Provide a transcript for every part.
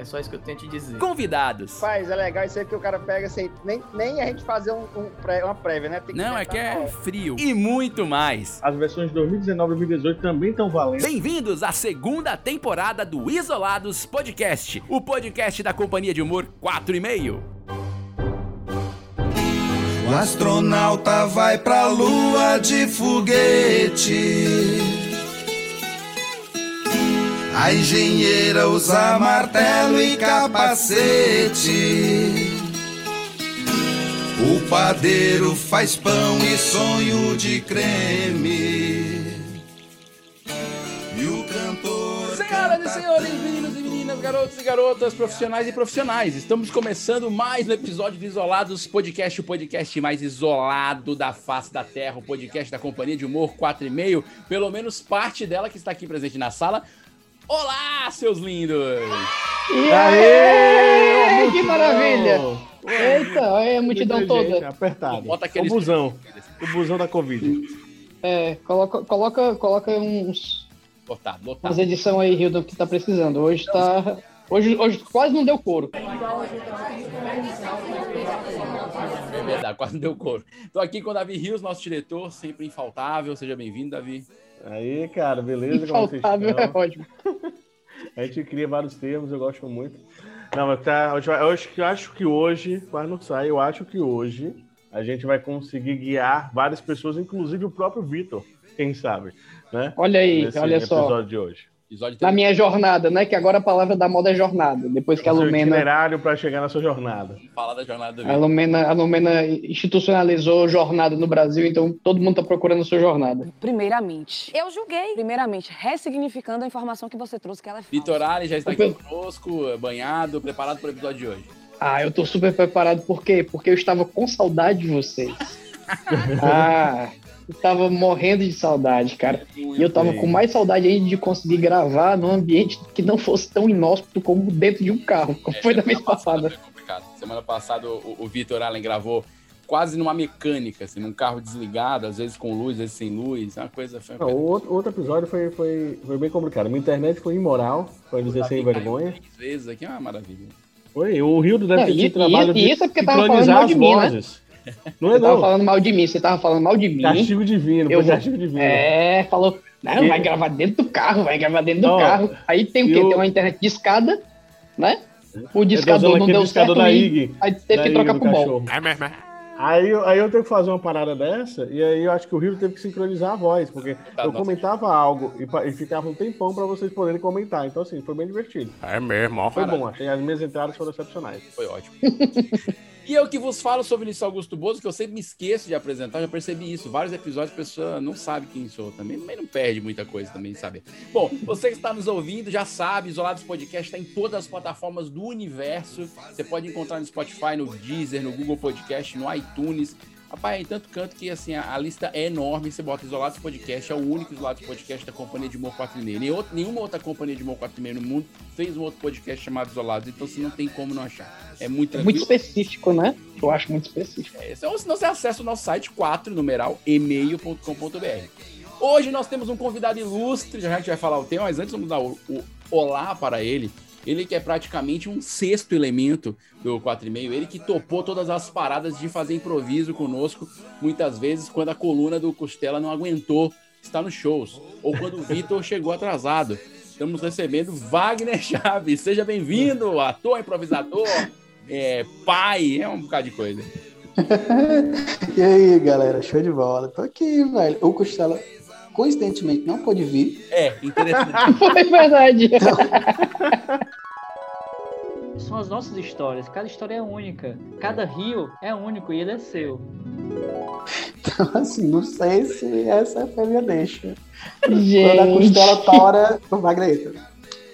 É só isso que eu tenho te dizer. Convidados. Faz, é legal isso aí que o cara pega sem nem, nem a gente fazer um, um pré, uma prévia, né? Não, é que é frio. E muito mais. As versões de 2019 e 2018 também estão valendo. Bem-vindos à segunda temporada do Isolados Podcast, o podcast da companhia de humor 4 e meio. O astronauta vai pra lua de foguete. A engenheira usa martelo e capacete. O padeiro faz pão e sonho de creme. E o cantor. Senhoras e senhores, meninos e meninas, garotos e garotas, profissionais e profissionais, estamos começando mais um episódio do Isolados Podcast, o podcast mais isolado da face da Terra, o podcast da Companhia de Humor 4 e meio, pelo menos parte dela que está aqui presente na sala. Olá, seus lindos! E aí, que maravilha! Eita, olha a multidão toda. Apertado. Bota aquele- O busão. O busão da Covid. É, coloca, coloca, coloca uns, Lotado, lotado. umas edições aí, Hildo, que tá precisando. Hoje tá. Hoje, hoje quase não deu couro. É verdade, quase não deu couro. Tô aqui com o Davi Rios, nosso diretor, sempre infaltável. Seja bem-vindo, Davi. Aí, cara, beleza? Como vocês Infaltável é ótimo. A gente cria vários termos, eu gosto muito. Não, mas tá, eu acho que, eu acho que hoje, quase não sai, eu acho que hoje a gente vai conseguir guiar várias pessoas, inclusive o próprio Vitor, quem sabe, né? Olha aí, Nesse olha só. episódio de hoje. Episódio Na minha jornada, né? Que agora a palavra da moda é jornada. Depois que a Lumena, itinerário para chegar na sua jornada. Fala da jornada do a. Lumena, a Lumena institucionalizou jornada no Brasil, então todo mundo tá procurando a sua jornada. Primeiramente, eu julguei. Primeiramente, ressignificando a informação que você trouxe, que ela é falsa. Vitor Ali já está aqui conosco, banhado, preparado para o episódio de hoje. Ah, eu tô super preparado, por quê? Porque eu estava com saudade de vocês. ah, eu tava morrendo de saudade, cara. E eu tava bem. com mais saudade ainda de conseguir gravar num ambiente que não fosse tão inóspito como dentro de um carro, como foi da vez semana passada. Foi complicado. Semana passada o, o Vitor Allen gravou quase numa mecânica, assim, num carro desligado, às vezes com luz, às vezes sem luz. É uma coisa. Foi uma Não, coisa- o outro, outro episódio foi, foi, foi bem complicado. Minha internet foi imoral, foi dizer sem vergonha. três vezes aqui, é uma maravilha. Foi, o Rildo deve Não, ter e- trabalho e- de e isso é porque tava falando mal as de mim, né? Não é Você tava não. falando mal de mim, você tava falando mal de mim. Castigo divino, Eu foi vou- castigo divino. É, falou, não, E- vai gravar dentro do carro, vai gravar dentro do Não, carro. Aí tem o quê? o- Tem uma internet de escada, né? O Eu discador não deu discador certo da e IG. aí teve da que trocar do pro bom. cachorro. Aí, eu- aí eu tenho que fazer uma parada dessa, e aí eu acho que o Rio teve que sincronizar a voz, porque Tá, eu nossa. comentava algo e, e ficava um tempão pra vocês poderem comentar. Então, assim, foi bem divertido. É mesmo, ó. Foi bom, achei as minhas entradas foram excepcionais. Foi ótimo. e eu que vos falo sobre Vinícius Augusto Bozo, que eu sempre me esqueço de apresentar, já percebi isso. Vários episódios a pessoa não sabe quem sou também, mas não perde muita coisa também, saber. Bom, você que está nos ouvindo já sabe, Isolados Podcast está em todas as plataformas do universo. Você pode encontrar no Spotify, no Deezer, no Google Podcast, no iTunes. Rapaz, em tanto canto que assim, a, a lista é enorme. Você bota Isolados Podcast, é o único Isolados Podcast da Companhia de Humor 4 e meio. Nem outra- nenhuma outra companhia de Humor 4 e meio no mundo fez um outro podcast chamado Isolados, então você não tem como não achar. É muito É muito específico, né? Eu acho muito específico. É, Ou senão você acessa o nosso site 4, numeral, e-mail.com.br. Hoje nós temos um convidado ilustre, já a gente vai falar o tema, mas antes vamos dar o, o olá para ele. Ele que é praticamente um sexto elemento do 4 e meio, ele que topou todas as paradas de fazer improviso conosco, muitas vezes quando a coluna do Costela não aguentou estar nos shows, ou quando o Vitor chegou atrasado. Estamos recebendo Wagner Chaves. Seja bem-vindo, ator, improvisador, é, pai, é um bocado de coisa. E aí, galera, show de bola. Tô aqui, velho. O Costela coincidentemente não pôde vir. É, interessante. Foi verdade. São as nossas histórias. Cada história é única. Cada rio é único e ele é seu. Então, assim, não sei se essa foi a minha deixa. Quando a Gente. costela tora, o Wagner entra.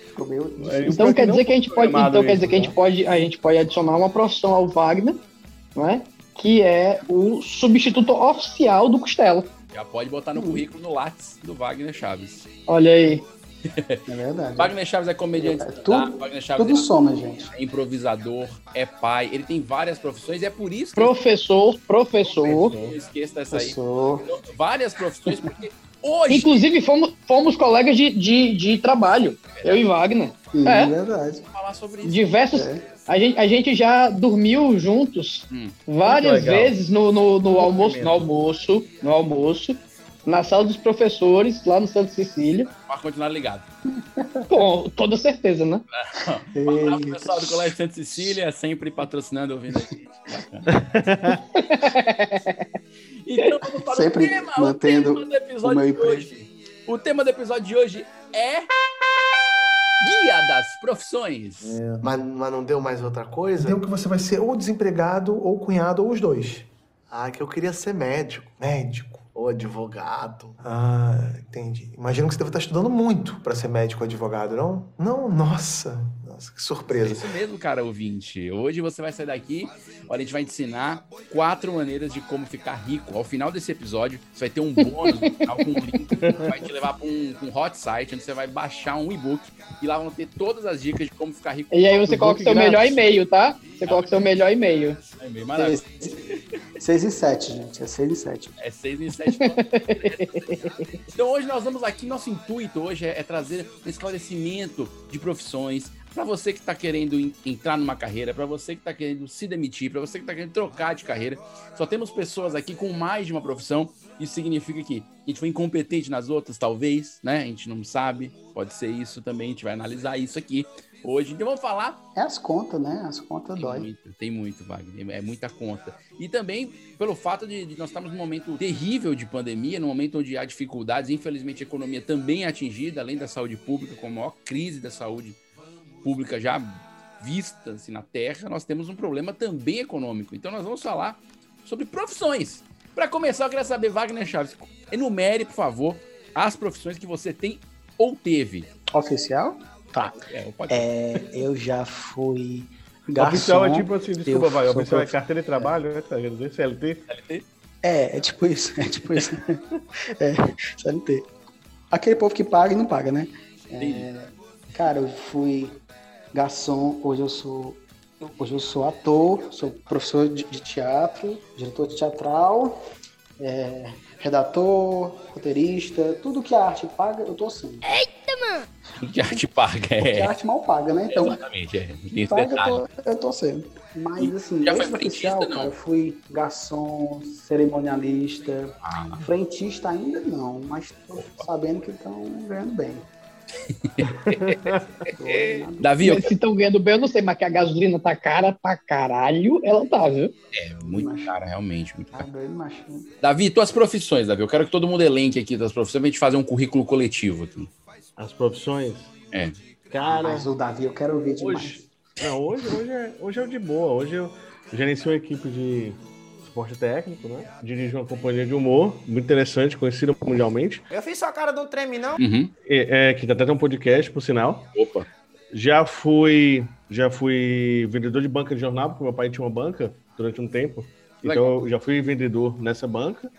Ficou meio difícil. Então quer dizer que a gente pode, então quer dizer que a gente pode, a gente pode adicionar uma profissão ao Wagner, não é? Que é o substituto oficial do Costela. Já pode botar no currículo no Lattes do Wagner Chaves. Olha aí. É verdade. Wagner Chaves é comediante. É, tudo- Wagner Chaves Tudo é, soma, gente. é improvisador, é pai. Ele tem várias profissões e é por isso que Professor, professor. não esqueça dessa aí. Professor. Várias profissões, porque hoje. Inclusive fomos, fomos colegas de, de, de trabalho. Eu e Wagner. Sim, É. é verdade. falar sobre isso. Diversos. É. A gente, a gente já dormiu juntos Hum. várias vezes no, no, no almoço, no almoço, no almoço, na sala dos professores, lá no Santa Cecília. Para continuar ligado. Com toda certeza, né? Um abraço, pessoal do Colégio Santa Cecília, sempre patrocinando, ouvindo a gente. Bacana. então, vamos para Sempre o tema, mantendo o tema do episódio o meu de hoje. O tema do episódio de hoje é Guia das Profissões. Mas, mas não deu mais outra coisa? Deu que você vai ser ou desempregado, ou cunhado, ou os dois. Ah, que eu queria ser médico. Médico. Ou advogado. Ah, entendi. Imagino que você deve estar estudando muito para ser médico ou advogado, não? Não, nossa. Nossa, que É surpresa. isso mesmo, cara ouvinte. Hoje você vai sair daqui, olha, a gente vai te ensinar quatro maneiras de como ficar rico. Ao final desse episódio, você vai ter um bônus no final com um link que vai te levar para um, pra um hot site, onde você vai baixar um e-book e lá vão ter todas as dicas de como ficar rico. E aí você coloca e-book seu grátis. melhor e-mail, tá? Você coloca seu melhor e-mail. É meio maravilhoso. 6 e 7, gente. É 6 e 7. É 6 em 7. então hoje nós vamos aqui, nosso intuito hoje é, é trazer um esclarecimento de profissões para você que está querendo en- entrar numa carreira, para você que está querendo se demitir, para você que está querendo trocar de carreira. Só temos pessoas aqui com mais de uma profissão. Isso significa que a gente foi incompetente nas outras, talvez, né? A gente não sabe. Pode ser isso também. A gente vai analisar isso aqui hoje. Então vamos falar É as contas, né? As contas tem dói. muito, tem muito, Wagner. É muita conta. E também pelo fato de, de nós estarmos num momento terrível de pandemia, num momento onde há dificuldades, infelizmente a economia também é atingida, além da saúde pública, com a maior crise da saúde pública já vista assim, na Terra, nós temos um problema também econômico. Então nós vamos falar sobre profissões. Para começar, eu queria saber, Wagner Chaves, enumere, por favor, as profissões que você tem ou teve. Oficial? Tá. É, pode É, eu já fui garçom. Oficial é tipo assim, desculpa, vai. Oficial é prof- carteira de trabalho, né? Tá? CLT? É, é tipo isso, é tipo isso. é, CLT. Aquele povo que paga e não paga, né? É, cara, eu fui garçom, hoje eu sou. Hoje eu sou ator, sou professor de, de teatro, diretor teatral, é, redator, roteirista, tudo que a arte paga, eu tô sendo. Tudo que a arte paga. Porque É. a arte mal paga, né? Então, Exatamente, é. Tem paga, eu tô, eu tô sendo. Mas assim, Já foi esse oficial, frentista, não? cara, eu fui garçom, cerimonialista, Ah. frentista ainda não, mas tô sabendo que estão ganhando bem. Davi, eu... Se estão ganhando bem, eu não sei, mas que a gasolina tá cara pra caralho, ela tá, viu? É, muito cara, realmente, muito Tá cara. Davi, tuas profissões, Davi. Eu quero que todo mundo elenque aqui das profissões pra gente fazer um currículo coletivo aqui. As profissões? É. Cara. Mas o Davi eu quero ouvir demais. Hoje, não, hoje, hoje, é, hoje é o de boa. Hoje eu gerencio uma equipe de esporte técnico, né? Dirijo uma companhia de humor, muito interessante, conhecida mundialmente. Eu fiz sua cara não treme, não? É, é, que até tem um podcast, por sinal. Opa. Já fui, já fui vendedor de banca de jornal, porque meu pai tinha uma banca durante um tempo. Então eu já fui vendedor nessa banca.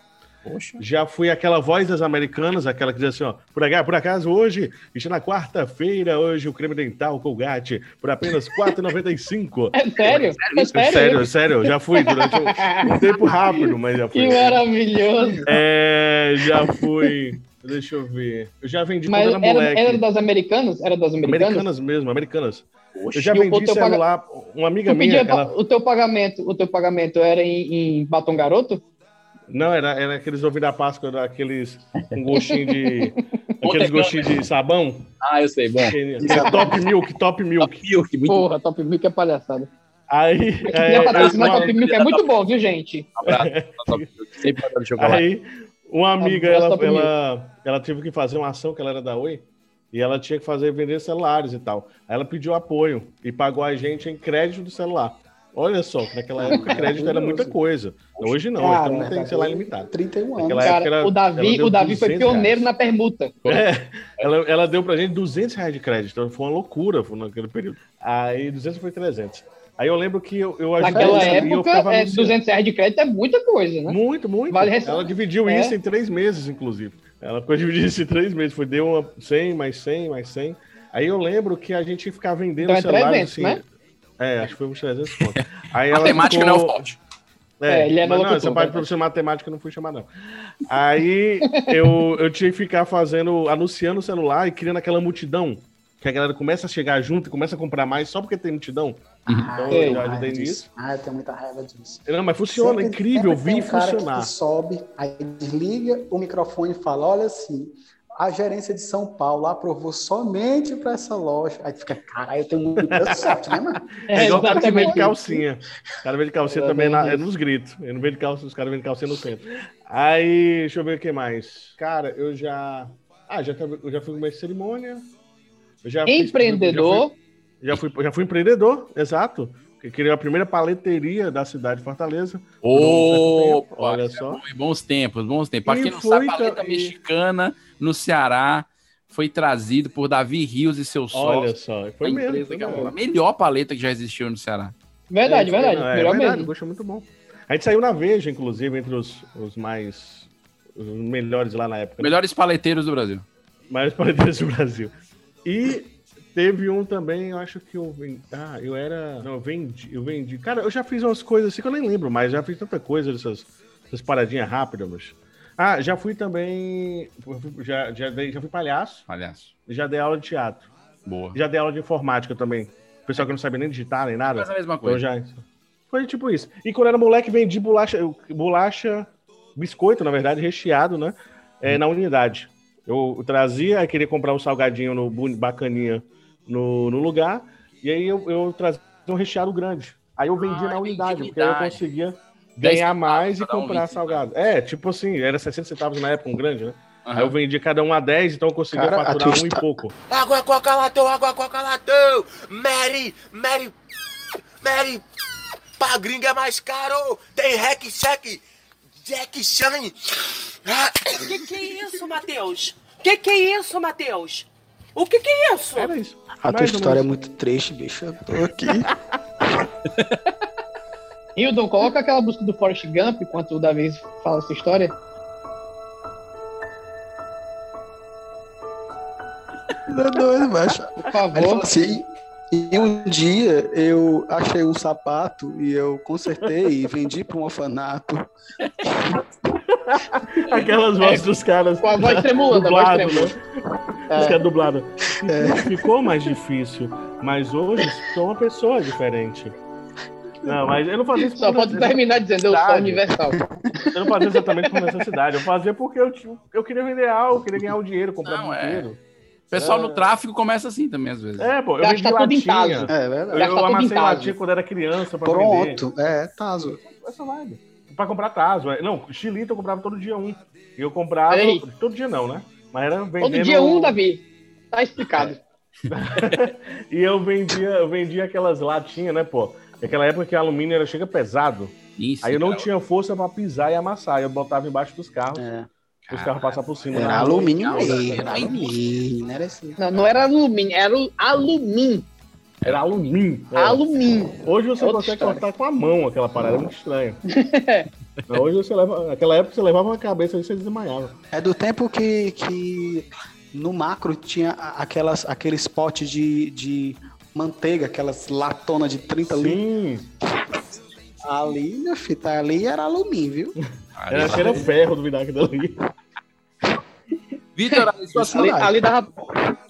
Poxa. Já fui aquela voz das americanas, aquela que diz assim, ó, por, acaso, por acaso hoje, está na quarta-feira, hoje o creme dental Colgate por apenas R$ 4,95. É sério? É sério? Sério, sério, já fui durante um, um tempo rápido, mas já fui. Que maravilhoso. É, já fui. Deixa eu ver. Eu já vendi Mas quando era era, moleque. era das americanas? Era das americanas? Americanas mesmo, americanas. Eu já vendi celular. Uma amiga minha, ela... o teu pagamento, o teu pagamento era em, em batom garoto? Não, era, era aqueles ovinhos da Páscoa, era aqueles com gostinho de. aqueles gostinhos de sabão. Ah, eu sei, bom. Aquele top milk, top milk. Milk, muito Porra, Top Milk é palhaçada. Aí. É, é, Top Milk é muito bom, viu, gente? abraço. Sempre mandando chocolate. Aí, Uma amiga, gosta ela, ela, ela teve que fazer uma ação que ela era da Oi e ela tinha que fazer vender celulares e tal. Aí ela pediu apoio e pagou a gente em crédito do celular. Olha só, que naquela época crédito era muita coisa. Hoje não, Cara, então não tem celular ilimitado. 31 anos. Naquela Cara, época era- o Davi, o Davi foi 200 pioneiro na permuta. É, ela, ela deu pra gente 200 reais de crédito. Então foi uma loucura foi naquele período. Aí 200 foi 300. Aí eu lembro que eu, eu ajudei Naquela ela eu época, ficava é, anunciando. 200 reais de crédito é muita coisa, né? Muito, muito. Vale Ela dividiu É. isso em três meses, inclusive. Ela ficou dividindo isso em três meses. Foi, deu uma 100, mais 100, mais 100. Aí eu lembro que a gente ia ficar vendendo Então é celulares 300, assim. né? É, acho que foi uns 300 pontos. Aí ela Matemática ficou... não é o forte. É, É, ele é mas não, essa parte de verdade. professor de matemática eu não fui chamar, não. Aí eu, eu tinha que ficar fazendo, anunciando o celular e criando aquela multidão. Que a galera começa a chegar junto e começa a comprar mais só porque tem multidão. Então eu Tenho já raiva ajudei disso. nisso. Ah, eu tenho muita raiva disso. Não, mas funciona, é Sempre- incrível, eu sempre tem vi um cara funcionar. Que sobe, aí desliga o microfone e fala: olha assim, a gerência de São Paulo aprovou somente para essa loja. Aí tu fica, caralho, eu tenho muita sorte, né, mano? É igual o cara que vende calcinha. O cara vende calcinha também na- é nos gritos. Ele não vende calcinha, os caras vendem calcinha no centro. Aí, deixa eu ver o que mais. Cara, eu já. Ah, já, eu já fui numa cerimônia. Eu já fiz- Empreendedor. já, fui, já, fui, já fui empreendedor, exato. Que criou a primeira paleteria da cidade de Fortaleza. Opa, Olha só. Foi bons tempos, bons tempos. Pra E quem não foi sabe, paleta também- mexicana no Ceará foi trazido por Davi Rios e seus Olha sócios. só, foi mesmo. é a melhor paleta que já existiu no Ceará. Verdade, É, foi- verdade. é melhor verdade, mesmo. gosto é muito bom. A gente saiu na Veja, inclusive, entre os, os mais. Os melhores lá na época. né? Melhores paleteiros do Brasil. mais paleteiros do Brasil. E teve um também, eu acho que eu vendi. Ah, eu era. Não, eu vendi, eu vendi. Cara, eu já fiz umas coisas assim que eu nem lembro, mas já fiz tanta coisa dessas, essas paradinhas rápidas, mas. Ah, já fui também. Já, já, dei, já fui palhaço. Palhaço. Já dei aula de teatro. Boa. Já dei aula de informática também. Pessoal que não sabe nem digitar nem nada. Faz a mesma Então coisa. já. Foi tipo isso. E quando eu era moleque, vendi bolacha, bolacha, biscoito, na verdade, recheado, né? É, na unidade. Eu trazia, aí queria comprar um salgadinho no bacaninha no, no lugar, e aí eu, eu trazia um recheado grande. Aí eu vendia Ah, na unidade, porque aí eu conseguia 10 ganhar mais e um, comprar 20 salgado. É, tipo assim, era 60 centavos na época, um grande, né? Aham. Aí eu vendia cada um a 10, então eu conseguia Cara, faturar um e pouco. Água, coca, latão, água, coca, latão. Mary, Mary, Mary. Pra gringa é mais caro. Tem hack, check, Jack Chan. Ah, Que que é isso, Matheus? Que que é isso, Matheus? O que que é isso? Era isso. A tua Mais história é muito triste, bicho. Eu tô aqui. Hildon, coloca aquela música do Forrest Gump enquanto o Davi fala essa história. Não é doido, macho. Por Aí ele favor. falou assim, e um dia eu achei um sapato e eu consertei e vendi para um orfanato. Aquelas vozes dos caras. É, Com a voz tremulando, a voz dublado, tremulando. né? É. Os caras dublados. Ficou mais difícil, mas hoje sou uma pessoa diferente. Não, mas eu não fazia isso Só pode terminar dizendo eu sou universal. Eu não fazia exatamente por necessidade. Eu fazia porque eu, tinha- eu queria vender algo, eu queria ganhar o dinheiro, comprar Não, é. dinheiro. O pessoal É. no tráfico começa assim também, às vezes. É, pô, eu Gasta vendi tudo em latinha. taso. É verdade. Eu, Gasta eu amassei taso. latinha quando era criança pra vender. Pronto, é, Tazo. Essa vibe. Pra comprar taso. é. Não, xilito eu comprava todo dia um. E eu comprava. Ei. Todo dia não, né? Mas era vendendo. Todo dia um, Davi. Tá explicado. E eu vendia, eu vendia aquelas latinhas, né, pô? Naquela época que o alumínio era, chega pesado. Isso, Aí eu não cara. tinha força pra pisar e amassar. Eu botava embaixo dos carros. É. Os carros passavam por cima. Era né? alumínio mesmo, era alumínio, não era assim. Não, não era alumínio, era alumínio. Era alumínio. é. Alumínio. Hoje você Outra consegue história. cortar com a mão aquela parada, é muito estranho. Hoje você leva. Naquela época você levava uma cabeça e você desmaiava. É do tempo que, que no macro tinha aquelas, aqueles potes de, de manteiga, aquelas latonas de 30 litros. Ali, meu filho, tá ali era alumínio, viu? era, era ferro do vinagre dali. Vitor, Ali, ali, dava,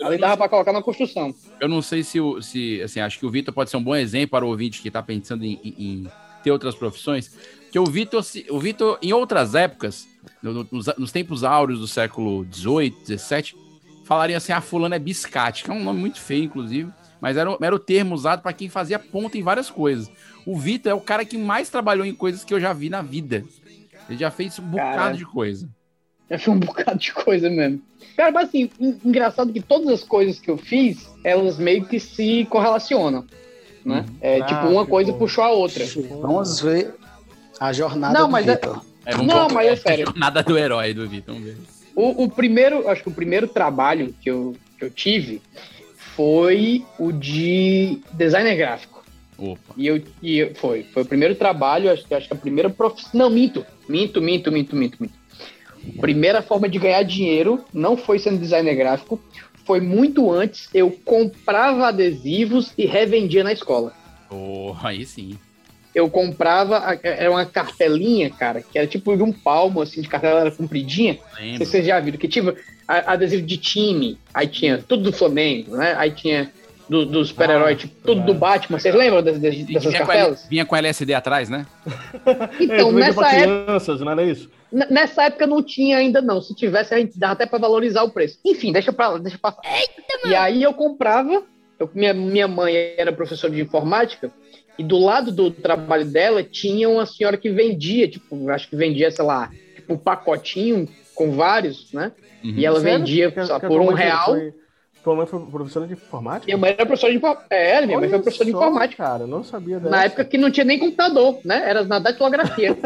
ali dava pra colocar na construção. Eu não sei se, se assim, acho que o Vitor pode ser um bom exemplo para o ouvinte que está pensando em, em- em ter outras profissões. Que o Vitor, se- o Vitor, em outras épocas, no- no- nos, nos tempos áureos do século XVIII, XVII, falaria assim: ah, fulano é biscate, que é um nome muito feio, inclusive, mas era, o- era o termo usado para quem fazia ponta em várias coisas. O Vitor é o cara que mais trabalhou em coisas que eu já vi na vida. Ele já fez um bocado Cara. de coisa. Já fiz um bocado de coisa mesmo. Cara, mas assim, en- engraçado que todas as coisas que eu fiz, elas meio que se correlacionam. Né? É, Ah, tipo, uma coisa bom. puxou a outra. Vamos ver a jornada Não, do mas é- Vitor. É, vamos Não, ver mas é a sério. jornada do herói do Vitor. Vamos ver. O, o primeiro, acho que o primeiro trabalho que eu, que eu tive foi o de designer gráfico. Opa. E eu, e eu- foi, foi o primeiro trabalho, acho, que- acho que a primeira profissão. Não, minto, minto, minto, minto, minto, minto. Primeira forma de ganhar dinheiro não foi sendo designer gráfico, foi muito antes. Eu comprava adesivos e revendia na escola. Oh, aí sim. Eu comprava, a- era uma cartelinha, cara, que era tipo de um palmo, assim, de cartela era compridinha. Lembro. vocês já viram, que tipo a- adesivo de time, aí tinha tudo do Flamengo, né? Aí tinha do, dos super-heróis, tipo, tudo do Batman. Vocês lembram das- das- dessas vinha, com cartelas? L- vinha com LSD atrás, né? Então, é, nessa época, crianças, não era isso? Nessa época não tinha ainda, não. Se tivesse, a gente dava até pra valorizar o preço. Enfim, deixa pra lá, deixa pra E aí eu comprava, eu- minha, minha mãe era professora de informática, e do lado do trabalho dela tinha uma senhora que vendia, tipo, acho que vendia, sei lá, tipo, um pacotinho com vários, né? E ela vendia Que- só que por um real. foi- Tua mãe foi professora de informática? Minha mãe era professora de informática. É, minha mãe foi Olha professora de só, informática. Cara, não sabia dessa. Na época que não tinha nem computador, né? Era na datilografia.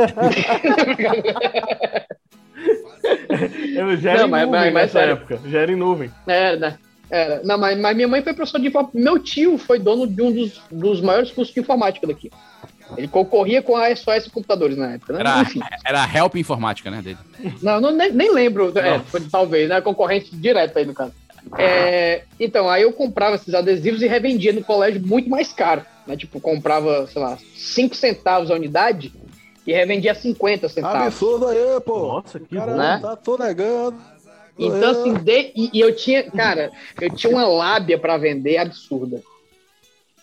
Eu já era Não, em mas- nuvem mas- nessa sério. época. Já era em nuvem. Era, né? Era. Não, mas, mas minha mãe foi professora de informática. Meu tio foi dono de um dos, dos maiores cursos de informática daqui. Ele concorria com a SOS Computadores na época, né? Era, Enfim. era help informática, né, dele. Não, não nem, nem lembro. É, foi, talvez, né? Concorrente direto aí no caso. É, então, aí eu comprava esses adesivos e revendia no colégio muito mais caro. Né? Tipo, comprava, sei lá, 5 centavos a unidade e revendia 50 centavos. Absurdo aí, pô. Nossa, que Cara, Né? tá tô negando. Então, assim, de- e, e eu tinha, cara, eu tinha uma lábia pra vender absurda.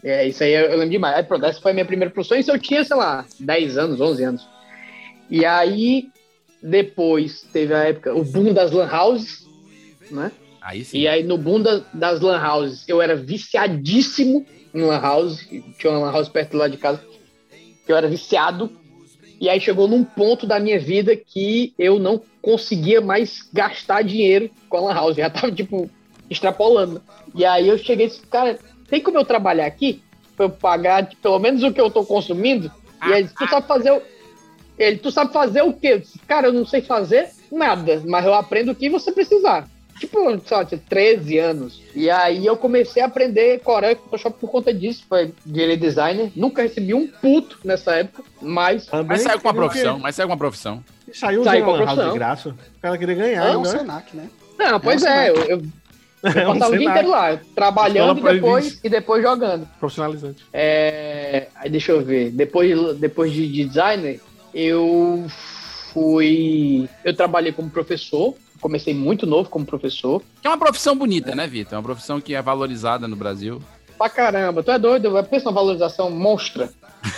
É, isso aí eu, eu lembro demais. Aí, pronto, essa foi a minha primeira profissão. Isso eu tinha, sei lá, 10 anos, 11 anos. E aí, depois, teve a época, o boom das lan houses, né? Aí sim. E aí, no boom da- das lan houses, eu era viciadíssimo em lan house. Tinha uma lan house perto lá de casa, eu era viciado. E aí chegou num ponto da minha vida que eu não conseguia mais gastar dinheiro com a lan house. Já tava, tipo, extrapolando. E aí eu cheguei e disse, cara, tem como eu trabalhar aqui? Pra eu pagar tipo, pelo menos o que eu tô consumindo? E aí, tu sabe fazer o... Ele, tu sabe fazer o quê? Eu disse, cara, eu não sei fazer nada, mas eu aprendo o que você precisar. Tipo, sei lá, tinha 13 anos. E aí eu comecei a aprender Corel e Photoshop por conta disso. Foi virei designer. Nunca recebi um puto nessa época, mas. Mas saiu com uma profissão, mas saiu com uma profissão. Saiu Saiu com a a lan house profissão. de graça. O cara queria ganhar? É um né? Senac, né? Não, pois É um é, eu, eu, eu É um passava o dia inteiro lá, trabalhando e depois, e depois jogando. Profissionalizante. É, aí deixa eu ver. Depois, depois de, de designer, eu fui. Eu trabalhei como professor. Comecei muito novo como professor. Que é uma profissão bonita, né, Vitor? É uma profissão que é valorizada no Brasil. Pra caramba, tu é doido? Pensa uma valorização monstra.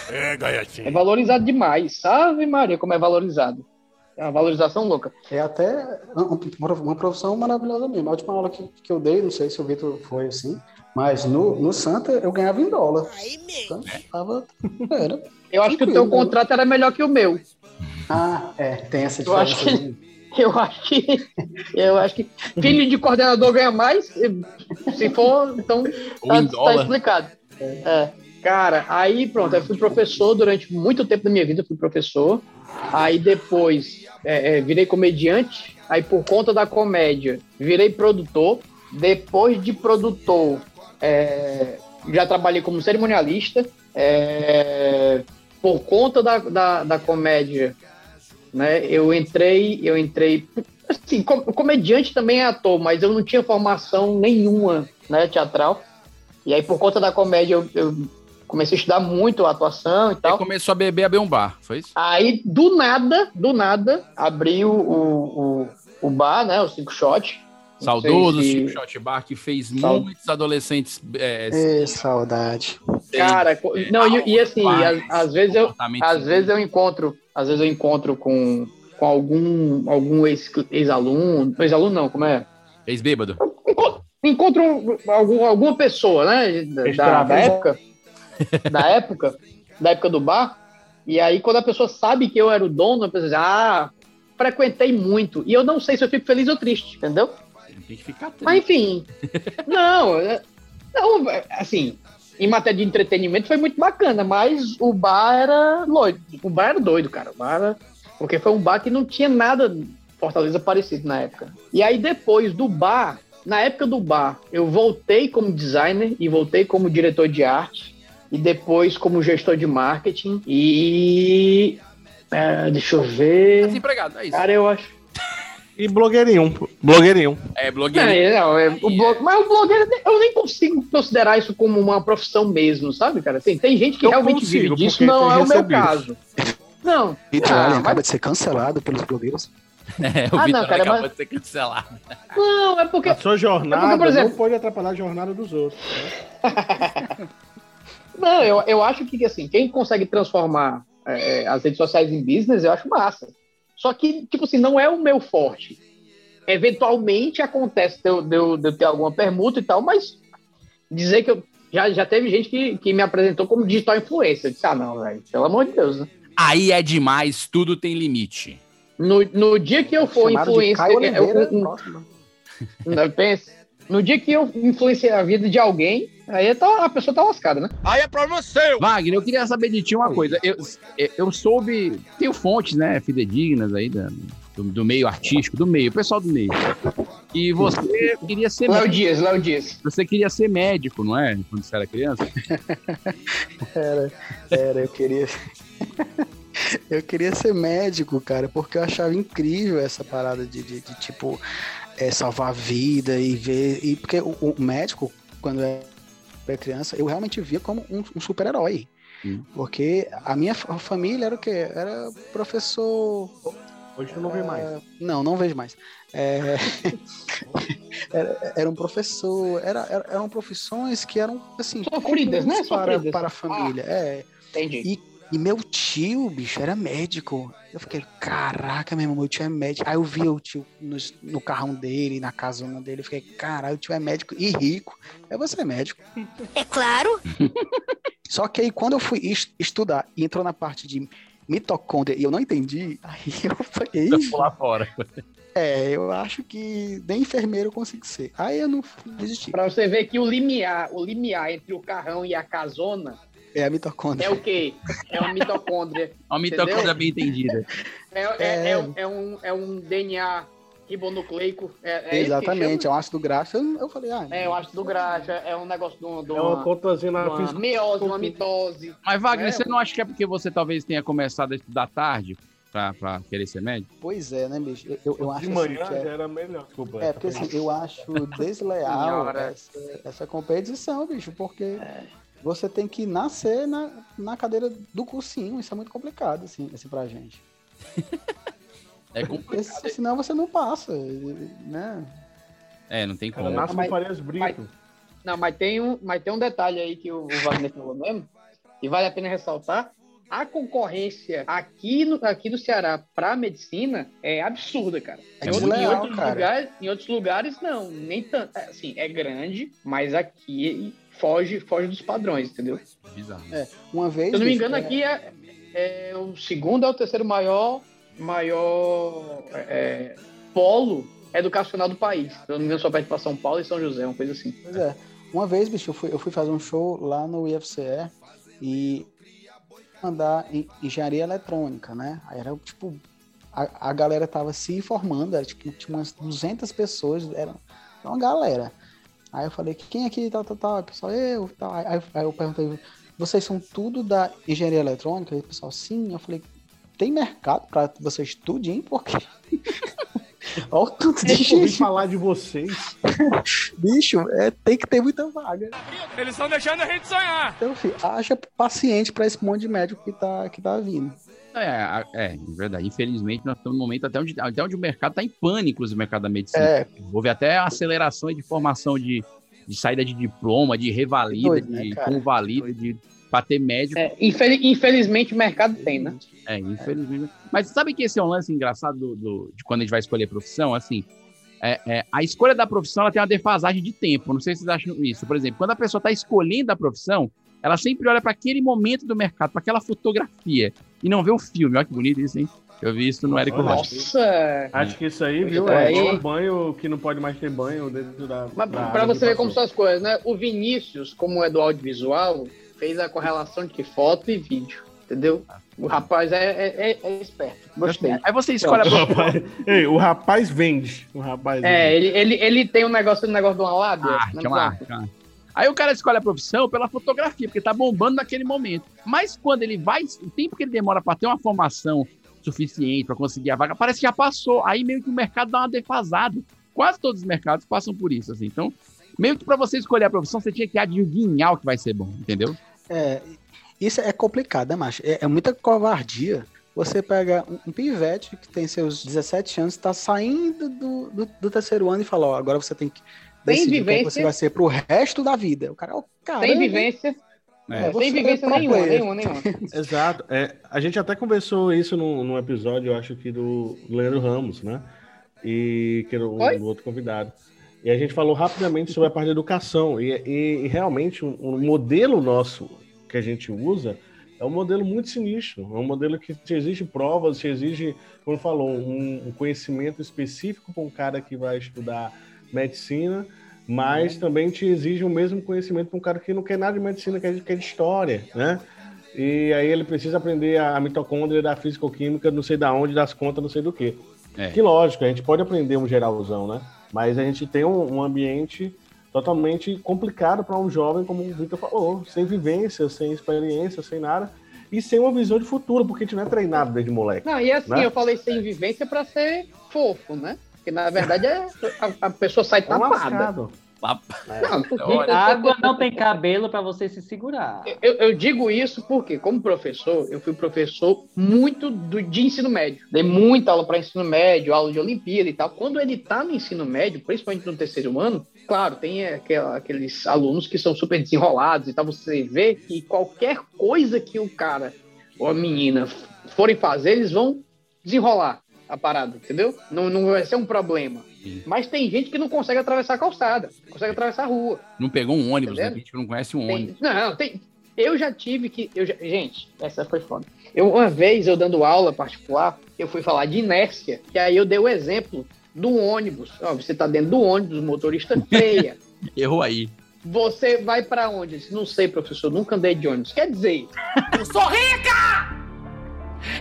É, Gaiatinho. É valorizado demais. Ave Maria, como é valorizado. É uma valorização louca. É até uma uma profissão maravilhosa mesmo. A última aula que, que eu dei, não sei se o Vitor foi assim, mas no, no Santa eu ganhava em dólar. Então, tava, era. Eu acho que o teu né? contrato era melhor que o meu. Ah, é, tem essa Eu acho diferença. que. Eu acho que. Eu acho que. Filho de coordenador ganha mais. Se for, então. Tá, tá explicado. É. Cara, aí pronto, eu fui professor durante muito tempo da minha vida, fui professor. Aí depois é, é, virei comediante. Aí por conta da comédia, virei produtor. Depois de produtor, é, já trabalhei como cerimonialista. É, por conta da, da, da comédia, né? Eu entrei, eu entrei. Assim, com- comediante também é ator, mas eu não tinha formação nenhuma, né, teatral. E aí, por conta da comédia, eu, eu comecei a estudar muito atuação e tal. Começou a beber, abrir um bar, foi isso? Aí, do nada, do nada, abri o, o, o, o bar, né? O Cinco Shot. Saudoso se- Chico Shot Bar, que fez Sal- muitos adolescentes. é, saudade. Cara, co- não, e, e assim, às, vezes eu, às vezes eu encontro, às vezes eu encontro com, com algum, algum ex- ex-aluno, ex-aluno não, como é? Ex-bêbado. Encontro algum, alguma pessoa, né, da, da, época, da época, da época do bar, e aí quando a pessoa sabe que eu era o dono, a pessoa diz, ah, frequentei muito. E eu não sei se eu fico feliz ou triste, entendeu? Tem que ficar Mas enfim. não, é- não, assim, em matéria de entretenimento foi muito bacana, mas o bar era doido. O bar era doido, cara. O bar era... Porque foi um bar que não tinha nada Fortaleza parecido na época. E aí depois do bar, na época do bar, eu voltei como designer e voltei como diretor de arte e depois como gestor de marketing e é, deixa eu ver. Desempregado, é isso. Cara, eu acho. E blogueirinho. Blogueirinho. É, blogueiro. É, não, é, o blog, mas o blogueiro, eu nem consigo considerar isso como uma profissão mesmo, sabe, cara? Tem, tem gente que Eu realmente consigo, vive disso, não é o meu caso. Não. Vitor ah, Allen mas- acaba de ser cancelado pelos blogueiros. É, o Ah, Vitor não, cara, acabou mas- de ser cancelado. Não, é porque. A sua jornada É porque, por exemplo- não pode atrapalhar a jornada dos outros. né? Não, eu, eu acho que assim, quem consegue transformar é, as redes sociais em business, eu acho massa. Só que, tipo assim, não é o meu forte. Eventualmente acontece de eu, de eu- de eu ter alguma permuta e tal, mas dizer que eu. Já, já teve gente que, que me apresentou como digital influencer. Eu disse, ah, não, velho, pelo amor de Deus, né? Aí é demais, tudo tem limite. No, no dia que eu for Chamaram influencer. Oliveira, eu- próximo. não, pensa. No dia que eu influenciar a vida de alguém, aí tá, a pessoa tá lascada, né? Aí é problema seu. Wagner, eu queria saber de ti uma coisa. Eu, eu, soube, tenho fontes, né, fidedignas aí da- do, do meio artístico, do meio, o pessoal do meio. E você queria ser Léo médico. Dias, Léo Dias. Você queria ser médico, não é? Quando você era criança? Era, era, eu queria. eu queria ser médico, cara, porque eu achava incrível essa parada de, de, de, tipo, é, salvar a vida e ver. E porque o, o médico, quando eu era criança, eu realmente via como um, um super-herói. Porque a minha fa- família era o quê? Era professor. Hoje eu não vejo mais. É, Não, não vejo mais. É, era, era um professor, era, era- eram profissões que eram assim Sofridas, né? para, Sofridas. para a família. é. Entendi. E, e meu tio, bicho, era médico. Eu fiquei, caraca, meu irmão, meu tio é médico. Aí eu vi o tio no, no carrão dele, na casona dele. Eu fiquei, caralho, o tio é médico e rico. É você médico. É claro. Só que aí quando eu fui es- estudar e entrou na parte de mitocôndria e eu não entendi, aí eu falei, Vou pular fora. é, eu acho que nem enfermeiro eu consigo ser. Aí eu não desisti. Pra você ver que o limiar, o limiar entre o carrão e a casona É a mitocôndria. é o quê? É uma mitocôndria. Uma mitocôndria bem entendida. É, é, É. é um- é um, é um DNA ribonucleico. É, é que Exatamente, é um ácido graxo. Eu, eu falei, ah, É, eu acho do graxa, é um negócio de uma, de É uma contazinha na uma física. meiose, uma mitose. Mas, Wagner, É, você não acha que é porque você talvez tenha começado a estudar tarde pra, pra querer ser médico? Pois é, né, bicho? Eu, eu, eu acho De assim manhã que já é, era melhor. Desculpa. é, porque assim, eu acho desleal essa, essa competição, bicho, porque É. você tem que nascer na, na cadeira do cursinho, isso é muito complicado, assim, assim pra gente. É complicado. se- senão você não passa, né? É, não tem como. nasce Mas- com Farias Brito. Não, mas tem, um, mas tem um detalhe aí que o, o Wagner falou mesmo, e vale a pena ressaltar. A concorrência aqui no, aqui do Ceará para medicina é absurda, cara. É em, desleal, outros cara. lugares, em outros lugares, não, nem tanto. Assim, é grande, mas aqui foge, foge dos padrões, entendeu? Bizarro. É, uma vez. Se eu não me engano, é- aqui é, é o segundo ou o terceiro maior, maior é, polo educacional do país. Se eu não me engano, só perto para São Paulo e São José, uma coisa assim. Pois é. Uma vez, bicho, eu fui, eu fui fazer um show lá no IFCE e andar em engenharia eletrônica, né? Aí era tipo. A, a galera tava se formando, era, tipo, tinha umas 200 pessoas, era uma galera. Aí eu falei, quem aqui tá, tá, tá? O pessoal, eu, tá. Aí, aí eu perguntei, vocês são tudo da engenharia eletrônica? E o pessoal, sim. Eu falei, tem mercado pra vocês estudem? Porque. Olha o tanto de Eu ouvi gente. falar de vocês. Bicho, é, tem que ter muita vaga. Eles estão deixando a gente sonhar. Então, filho, acha paciente pra esse monte de médico que tá, que tá vindo. É, é, é verdade. Infelizmente, nós estamos num momento até onde, até onde o mercado está em pânico, o mercado da medicina. É. Houve até acelerações de formação de, de saída de diploma, de revalida, Doido, né, de cara? convalida, de para ter médico. É, infel- infelizmente o mercado tem, né? É, infelizmente. Mas sabe que esse é um lance engraçado do, do- de quando a gente vai escolher profissão? Assim, é, é, a escolha da profissão ela tem uma defasagem de tempo. Não sei se vocês acham isso. Por exemplo, quando a pessoa está escolhendo a profissão, ela sempre olha para aquele momento do mercado, para aquela fotografia, e não vê o filme. Olha que bonito isso, hein? Eu vi isso no Érico Rocha. Nossa! Acho que isso aí, viu? É aí- igual banho que não pode mais ter banho dentro da. Mas da pra você que ver como são as coisas, né? O Vinícius, como é do audiovisual, fez a correlação de que foto e vídeo, entendeu? O rapaz é, é- é- é esperto. Gostei. Aí você escolhe a O rapaz, Ei, o rapaz vende. O rapaz É, vende. ele, ele, ele tem um negócio, um negócio de uma lábia. Ah, né? tinha uma- uma- Aí o cara escolhe a profissão pela fotografia, porque tá bombando naquele momento. Mas quando ele vai, o tempo que ele demora para ter uma formação suficiente para conseguir a vaga, parece que já passou. Aí meio que o mercado dá uma defasada. Quase todos os mercados passam por isso, assim. Então, meio que para você escolher a profissão, você tinha que adivinhar o que vai ser bom, entendeu? É, isso é complicado, né, macho? É, é muita covardia. Você pega um, pivete que tem seus 17 anos, tá saindo do, do, do terceiro ano e fala, ó, agora você tem que O é que vivência. você vai ser pro resto da vida. O cara, ó, cara, Sem vivência. É, você sem é vivência nenhuma, nenhuma, nenhuma. Exato. É, a gente até conversou isso num, num episódio, eu acho que do Leandro Ramos, né? E que era o do outro convidado. E a gente falou rapidamente sobre a parte da educação. E, e- e realmente o um, modelo nosso que a gente usa é um modelo muito sinistro. É um modelo que te exige provas, te exige, como falou, um, um conhecimento específico para um cara que vai estudar medicina, mas também te exige o mesmo conhecimento para um cara que não quer nada de medicina, quer, quer de história, né? E aí ele precisa aprender a mitocôndria da físico-química, não sei da onde, das contas, não sei do que. É. Que lógico, a gente pode aprender um geralzão, né? Mas a gente tem um, um ambiente totalmente complicado para um jovem, como o Victor falou, sem vivência, sem experiência, sem nada, e sem uma visão de futuro, porque a gente não é treinado desde moleque. Não, e assim, né? eu falei sem vivência pra ser fofo, né? Porque na verdade é, a, a pessoa sai É tapada. lascado. Não, A água não tem cabelo pra você se segurar. Eu, eu digo isso porque, como professor, eu fui professor muito do- de ensino médio. Dei muita aula para ensino médio, aula de Olimpíada e tal. Quando ele está no ensino médio, principalmente no terceiro ano, claro, tem aquela- aqueles alunos que são super desenrolados e tal. Você vê que qualquer coisa que o cara ou a menina forem fazer, eles vão desenrolar a parada, entendeu? Não, não vai ser um problema. Mas tem gente que não consegue atravessar a calçada, consegue atravessar a rua. Não pegou um ônibus, né? Gente não conhece um Tem- ônibus. não, tem. Eu já tive que. Eu já- gente, essa foi foda. Eu, uma vez, eu dando aula particular, eu fui falar de inércia, que aí eu dei o exemplo do ônibus. Ó, você tá dentro do ônibus, o motorista freia. Errou aí. Você vai pra onde? Disse, Não sei, professor, nunca andei de ônibus. Quer dizer, Eu sou rica!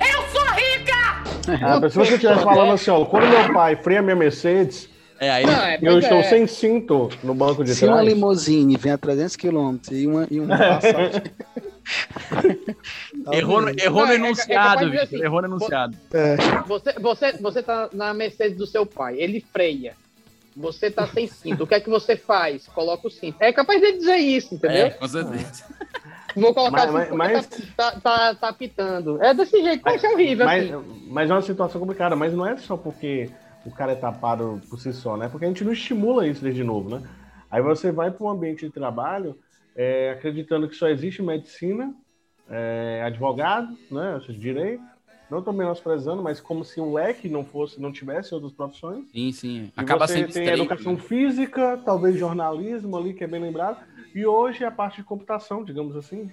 Eu sou rica! Ah, mas se você estivesse falando assim, ó, quando meu pai freia minha Mercedes, É, aí Não, é, eu estou é. sem cinto no banco de Se uma trás. limusine vem a 300 km e uma, e uma passagem... Errou, no- errou Não, no é- é enunciado, Victor. assim, Errou no enunciado. você, você, você tá na Mercedes do seu pai, ele freia. Você tá sem cinto. O que é que você faz? Coloca o cinto. É capaz de dizer isso, entendeu? É, com certeza. Vou colocar Mas- assim, mas- tá, tá, tá, tá apitando. É desse jeito, vai ser horrível. Mas, assim. mas é uma situação complicada, mas não é só porque o cara é tapado por si só, né? Porque a gente não estimula isso desde novo, né? Aí você vai para um ambiente de trabalho é, acreditando que só existe medicina, é, advogado, né? Ou seja, direito. Não estou menosprezando, mas como se o leque não fosse, não tivesse outras profissões. Sim, sim. E Acaba você sendo tem estreito, educação né? física, talvez jornalismo ali, que é bem lembrado. E hoje é a parte de computação, digamos assim,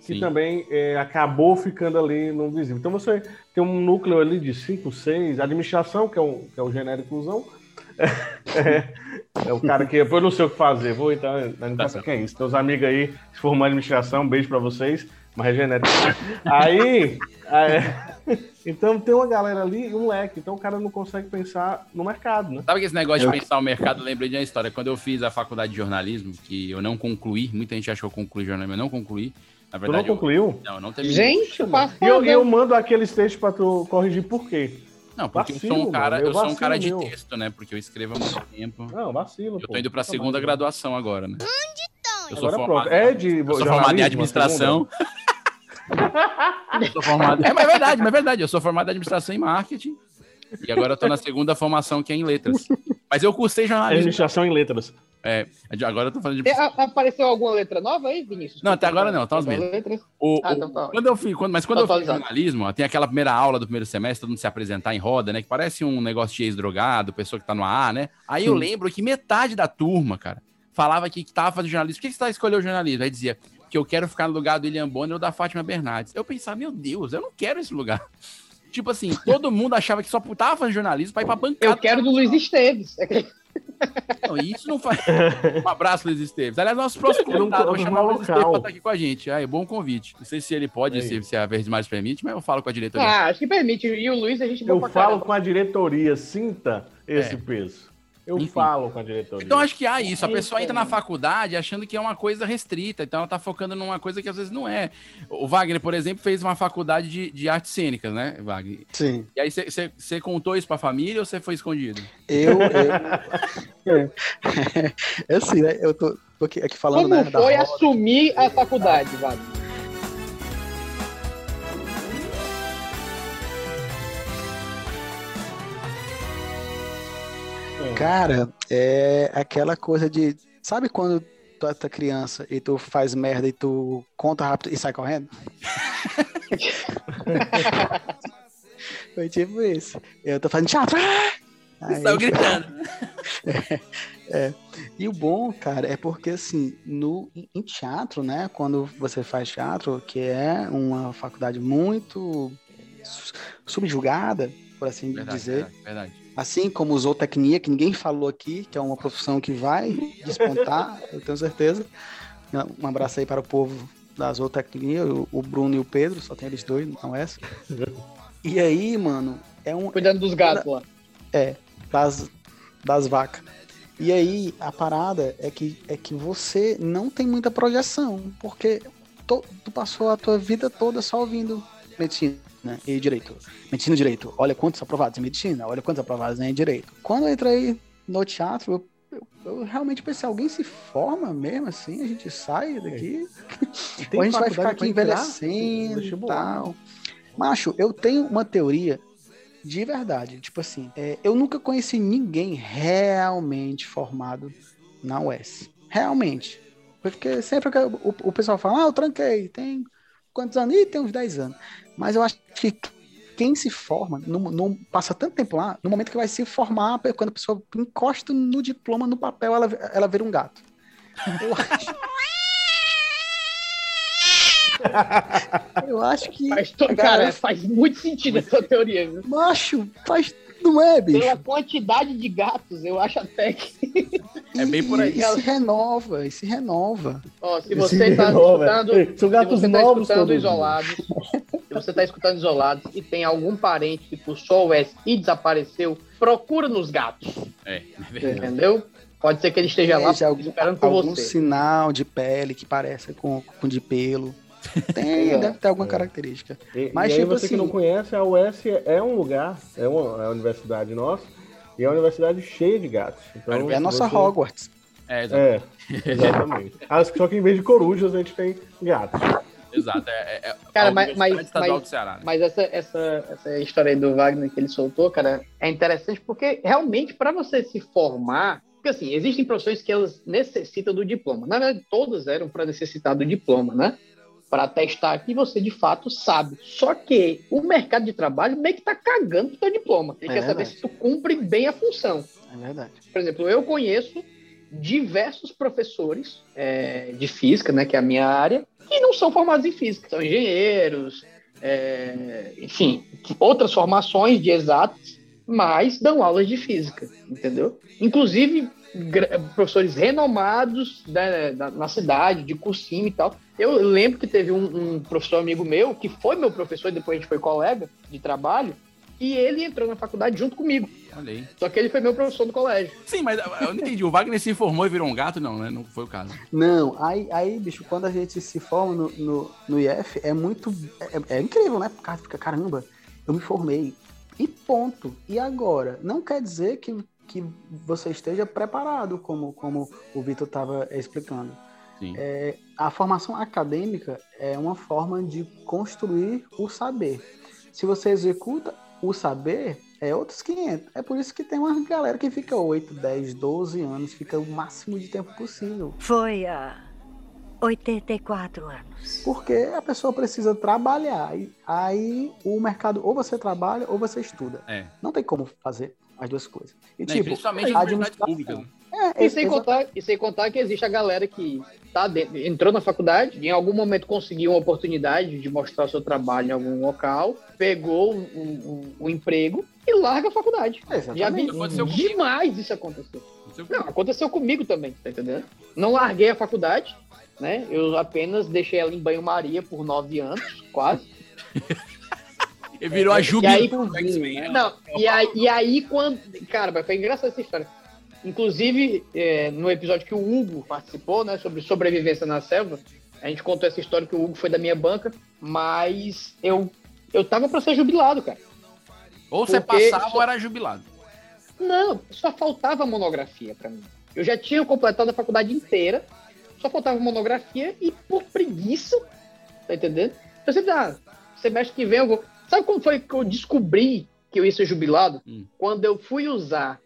que Sim. também é, acabou ficando ali no visível. Então você tem um núcleo ali de 5, 6, administração, que é o, que é o genéricozão. É, é o cara que eu não sei o que fazer, vou entrar na Tá administração, que é isso. Teus amigos aí se formam em administração, um beijo pra vocês, mas é genérico. Aí, aí- então tem uma galera ali e um leque, então o cara não consegue pensar no mercado, né? Sabe que esse negócio Eu- de pensar o mercado, eu lembrei de uma história. Quando eu fiz a faculdade de jornalismo, que eu não concluí, muita gente achou que eu concluí jornalismo, eu não concluí. Na Tu verdade, não concluiu? Eu, não, eu não terminei. Gente, eu E eu, eu mando aqueles textos pra tu corrigir por quê? Não, porque Vacilo, eu sou um cara, mano, eu sou um cara de meu. texto, né? Porque eu escrevo há muito tempo. Não, vacilo. Eu tô indo pra segunda graduação agora, né? Eu sou Agora formado, pronto. É de eu sou formado em administração. Eu sou formado. É, mas é verdade, mas é verdade. Eu sou formado em administração e marketing. E agora eu tô na segunda formação, que é em letras. Mas eu cursei jornalismo. Administração em letras. É, agora eu tô falando de. É, a- apareceu alguma letra nova aí, Vinícius? Não, até agora não, tá os mesmos. Letras? O- Ah, o- então tá. quando eu fiz, quando- mas quando eu fiz jornalismo, ó, tem aquela primeira aula do primeiro semestre, todo mundo se apresentar em roda, né? Que parece um negócio de ex-drogado, pessoa que tá no AA, né? Aí eu Sim. lembro que metade da turma, cara, falava que, que tava fazendo jornalismo. Por que, que você tá escolheu jornalismo? Aí dizia que eu quero ficar no lugar do William Bonner ou da Fátima Bernardes. Eu pensava, meu Deus, eu não quero esse lugar. Tipo assim, todo mundo achava que só tava fazendo jornalismo pra ir pra bancada. Eu quero do Luiz Esteves. Não, isso não faz. Um abraço, Luiz Esteves. Aliás, nosso próximo convidado, vou coloco chamar o Luiz. Esteves pra estar aqui com a gente. Aí, bom convite. Não sei se ele pode, É se, se a Verde Mais permite, mas eu falo com a diretoria. Ah, acho que permite. E o Luiz, a gente Eu falo caramba. com a diretoria, sinta esse É. peso. Eu Enfim. falo com a diretoria. Então acho que há isso. A É pessoa isso entra na faculdade achando que é uma coisa restrita, então ela tá focando numa coisa que às vezes não é. O Wagner, por exemplo, fez uma faculdade de, de artes cênicas, né, Wagner? Sim. E aí você contou isso pra família ou você foi escondido? Eu. eu... é assim, né? Eu tô, tô aqui, aqui falando, Como né? da foi roda. assumir a faculdade, Wagner? Cara, é aquela coisa de. Sabe quando tu é criança e tu faz merda e tu conta rápido e sai correndo? Foi tipo isso. Eu tô fazendo teatro. Aí- Saiu gritando. É. E o bom, cara, é porque assim, no, em teatro, né? Quando você faz teatro, que é uma faculdade muito su- subjugada, por assim Verdade, dizer. verdade, verdade. Assim como zootecnia, que ninguém falou aqui, que é uma profissão que vai despontar, eu tenho certeza. Um abraço aí para o povo da zootecnia, o Bruno e o Pedro, só tem eles dois, não essa. E aí, mano, é um. Cuidando dos gatos lá. É, das, das vacas. E aí, a parada é que, é que você não tem muita projeção, porque to- tu passou a tua vida toda só ouvindo medicina e direito. Medicina e direito. Olha quantos aprovados em medicina, olha quantos aprovados em direito. Quando eu entrei no teatro, eu, eu- eu realmente pensei, alguém se forma mesmo assim? A gente sai daqui? Tem Ou a gente vai ficar aqui envelhecendo e Vestibular. tal. Macho, eu tenho uma teoria de verdade. Tipo assim, é, eu nunca conheci ninguém realmente formado na UES. Realmente. Porque sempre que o, o pessoal fala, ah, eu tranquei, tem quantos anos? Ih, tem uns 10 anos. Mas eu acho que quem se forma, não, não passa tanto tempo lá, no momento que vai se formar, quando a pessoa encosta no diploma, no papel, ela, ela vira um gato. Eu acho. Eu acho que. Faz Cara, galera- faz muito sentido essa teoria. viu? Macho, faz. Não é, bicho? Pela quantidade de gatos, eu acho até que. É bem por aí. E, se renova, e se renova. Ó, se você está renova. escutando, são se gatos você tá novos escutando todos. isolados, se você está escutando isolados e tem algum parente que puxou o S e desapareceu, procura nos gatos, É, é verdade. entendeu? Pode ser que ele esteja lá Veja algum, esperando por algum você. sinal de pele que parece com, com de pelo. Tem, deve ter alguma característica. E, Mas, e aí tipo você que assim- não conhece, a UES é um lugar, é uma, é uma universidade nossa, e é uma universidade cheia de gatos. Então, É a nossa você- Hogwarts. É, É, exatamente. exatamente. Ah, Só que em vez de corujas, a gente tem gatos. Exato. É, é, é Cara, a mas, mas, Ceará. né? mas essa, essa, essa história aí do Wagner que ele soltou, cara, é interessante porque realmente para você se formar, porque assim, existem profissões que elas necessitam do diploma. Na verdade, todas eram para necessitar do diploma, né? Para testar que você de fato sabe. Só que o mercado de trabalho meio que tá cagando pro teu diploma. Ele É quer saber verdade. se tu cumpre bem a função. É verdade. Por exemplo, eu conheço diversos professores é, de física, né, que é a minha área, que não são formados em física, são engenheiros, é, enfim, outras formações de exatas, mas dão aulas de física, entendeu? Inclusive professores renomados né, da- na cidade, de cursinho e tal. Eu lembro que teve um, um professor amigo meu, que foi meu professor e depois a gente foi colega de trabalho, e ele entrou na faculdade junto comigo. Olha aí. Só que ele foi meu professor do colégio. Sim, mas eu não entendi. O Wagner se informou e virou um gato? Não, né? Não foi o caso. Não, aí, aí, bicho, quando a gente se forma no, no, no IF, é muito. É, é incrível, né? Cara fica, caramba, eu me formei. E ponto. E agora? Não quer dizer que, que você esteja preparado, como, como o Vitor estava explicando. Sim. É, a formação acadêmica é uma forma de construir o saber. Se você executa o saber, é outros 500. É por isso que tem uma galera que fica 8, 10, 12 anos, fica o máximo de tempo possível. Foi há 84 anos. Porque a pessoa precisa trabalhar. E aí o mercado, ou você trabalha ou você estuda. É. Não tem como fazer as duas coisas. E, Não, e tipo, principalmente a administração- públicas. né? É, E sem, contar, e sem contar que existe a galera que tá dentro, entrou na faculdade, em algum momento conseguiu uma oportunidade de mostrar o seu trabalho em algum local, pegou o emprego e larga a faculdade. Já vi demais isso acontecer. Não, aconteceu comigo também, tá entendendo? Não larguei a faculdade, né? Eu apenas deixei ela em banho-maria por nove anos, quase. Ele virou a Jubi E aí, né? não, e aí, e aí quando. Cara, foi engraçada essa história. Inclusive, é, no episódio que o Hugo participou, né, sobre sobrevivência na selva, a gente contou essa história que o Hugo foi da minha banca, mas eu, eu tava pra ser jubilado, cara. Ou você passava só- ou era jubilado. Não, só faltava monografia pra mim. Eu já tinha completado a faculdade inteira, só faltava monografia e por preguiça, tá entendendo? Eu sempre, ah, semestre que vem eu vou. Sabe quando foi que eu descobri que eu ia ser jubilado? Quando eu fui usar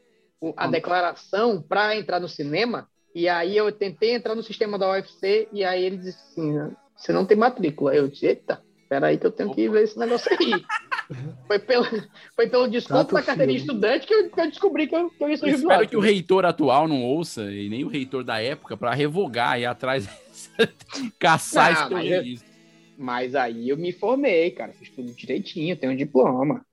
a declaração para entrar no cinema, e aí eu tentei entrar no sistema da UFC, e aí ele disse assim: você não tem matrícula. Eu disse, eita, peraí que eu tenho que ver esse negócio aí. foi, pelo, foi pelo desconto da carteirinha filme. estudante que eu, que eu descobri que eu, que eu ia ser Eu jubilado. espero que o reitor atual não ouça, e nem o reitor da época, pra revogar e ir atrás caçar Não, esse mas, eu- mas aí eu me formei, cara. Fiz tudo direitinho, tenho um diploma.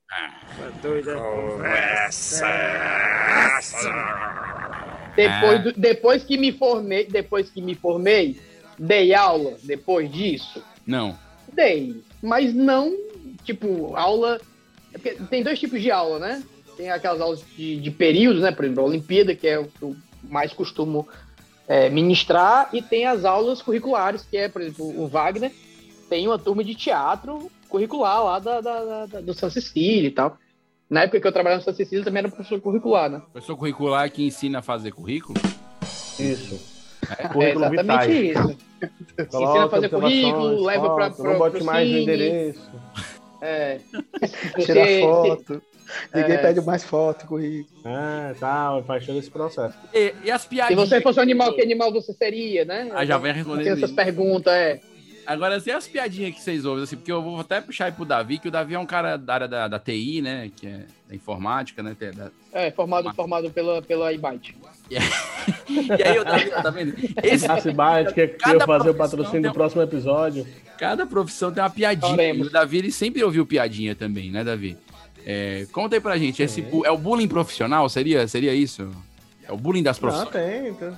Depois, Ah. do- depois que me formei, depois que me formei, dei aula depois disso? Não. Dei. Mas não, tipo, aula. é porque Tem dois tipos de aula, né? Tem aquelas aulas de, de período, né? Por exemplo, a Olimpíada, que é o que eu mais costumo é, ministrar, e tem as aulas curriculares, que é, por exemplo, o Wagner tem uma turma de teatro curricular lá da, da- da- do São Cecília e tal. Na época que eu trabalhava no São Cecília, também era professor curricular, né? Professor curricular que ensina a fazer currículo? Isso. É Currículo exatamente isso. Coloca Ensina a fazer currículo, leva pra, foto, pra Não bote mais o endereço. É. Você- foto. Ninguém É. pede mais foto, currículo. Ah, tá, faz todo esse processo. E, e as Se piadinhas? você fosse um animal, que animal você seria, né? Ah, já vem respondendo Tem essas perguntas, é. Agora, assim, as piadinhas que vocês ouvem, assim, porque eu vou até puxar aí pro Davi, que o Davi é um cara da área da, da TI, né? Que é da informática, né? da- É, formado, formado pela, pela iBite. E aí, o Davi, tá vendo? Esse, A Cibate quer Cada quer fazer o patrocínio do um- próximo episódio. Cada profissão tem uma piadinha. O Davi, ele sempre ouviu piadinha também, né, Davi? É, conta aí pra gente, esse, bu- é o bullying profissional? Seria, seria isso? É o bullying das profissões? tem, tem. Tem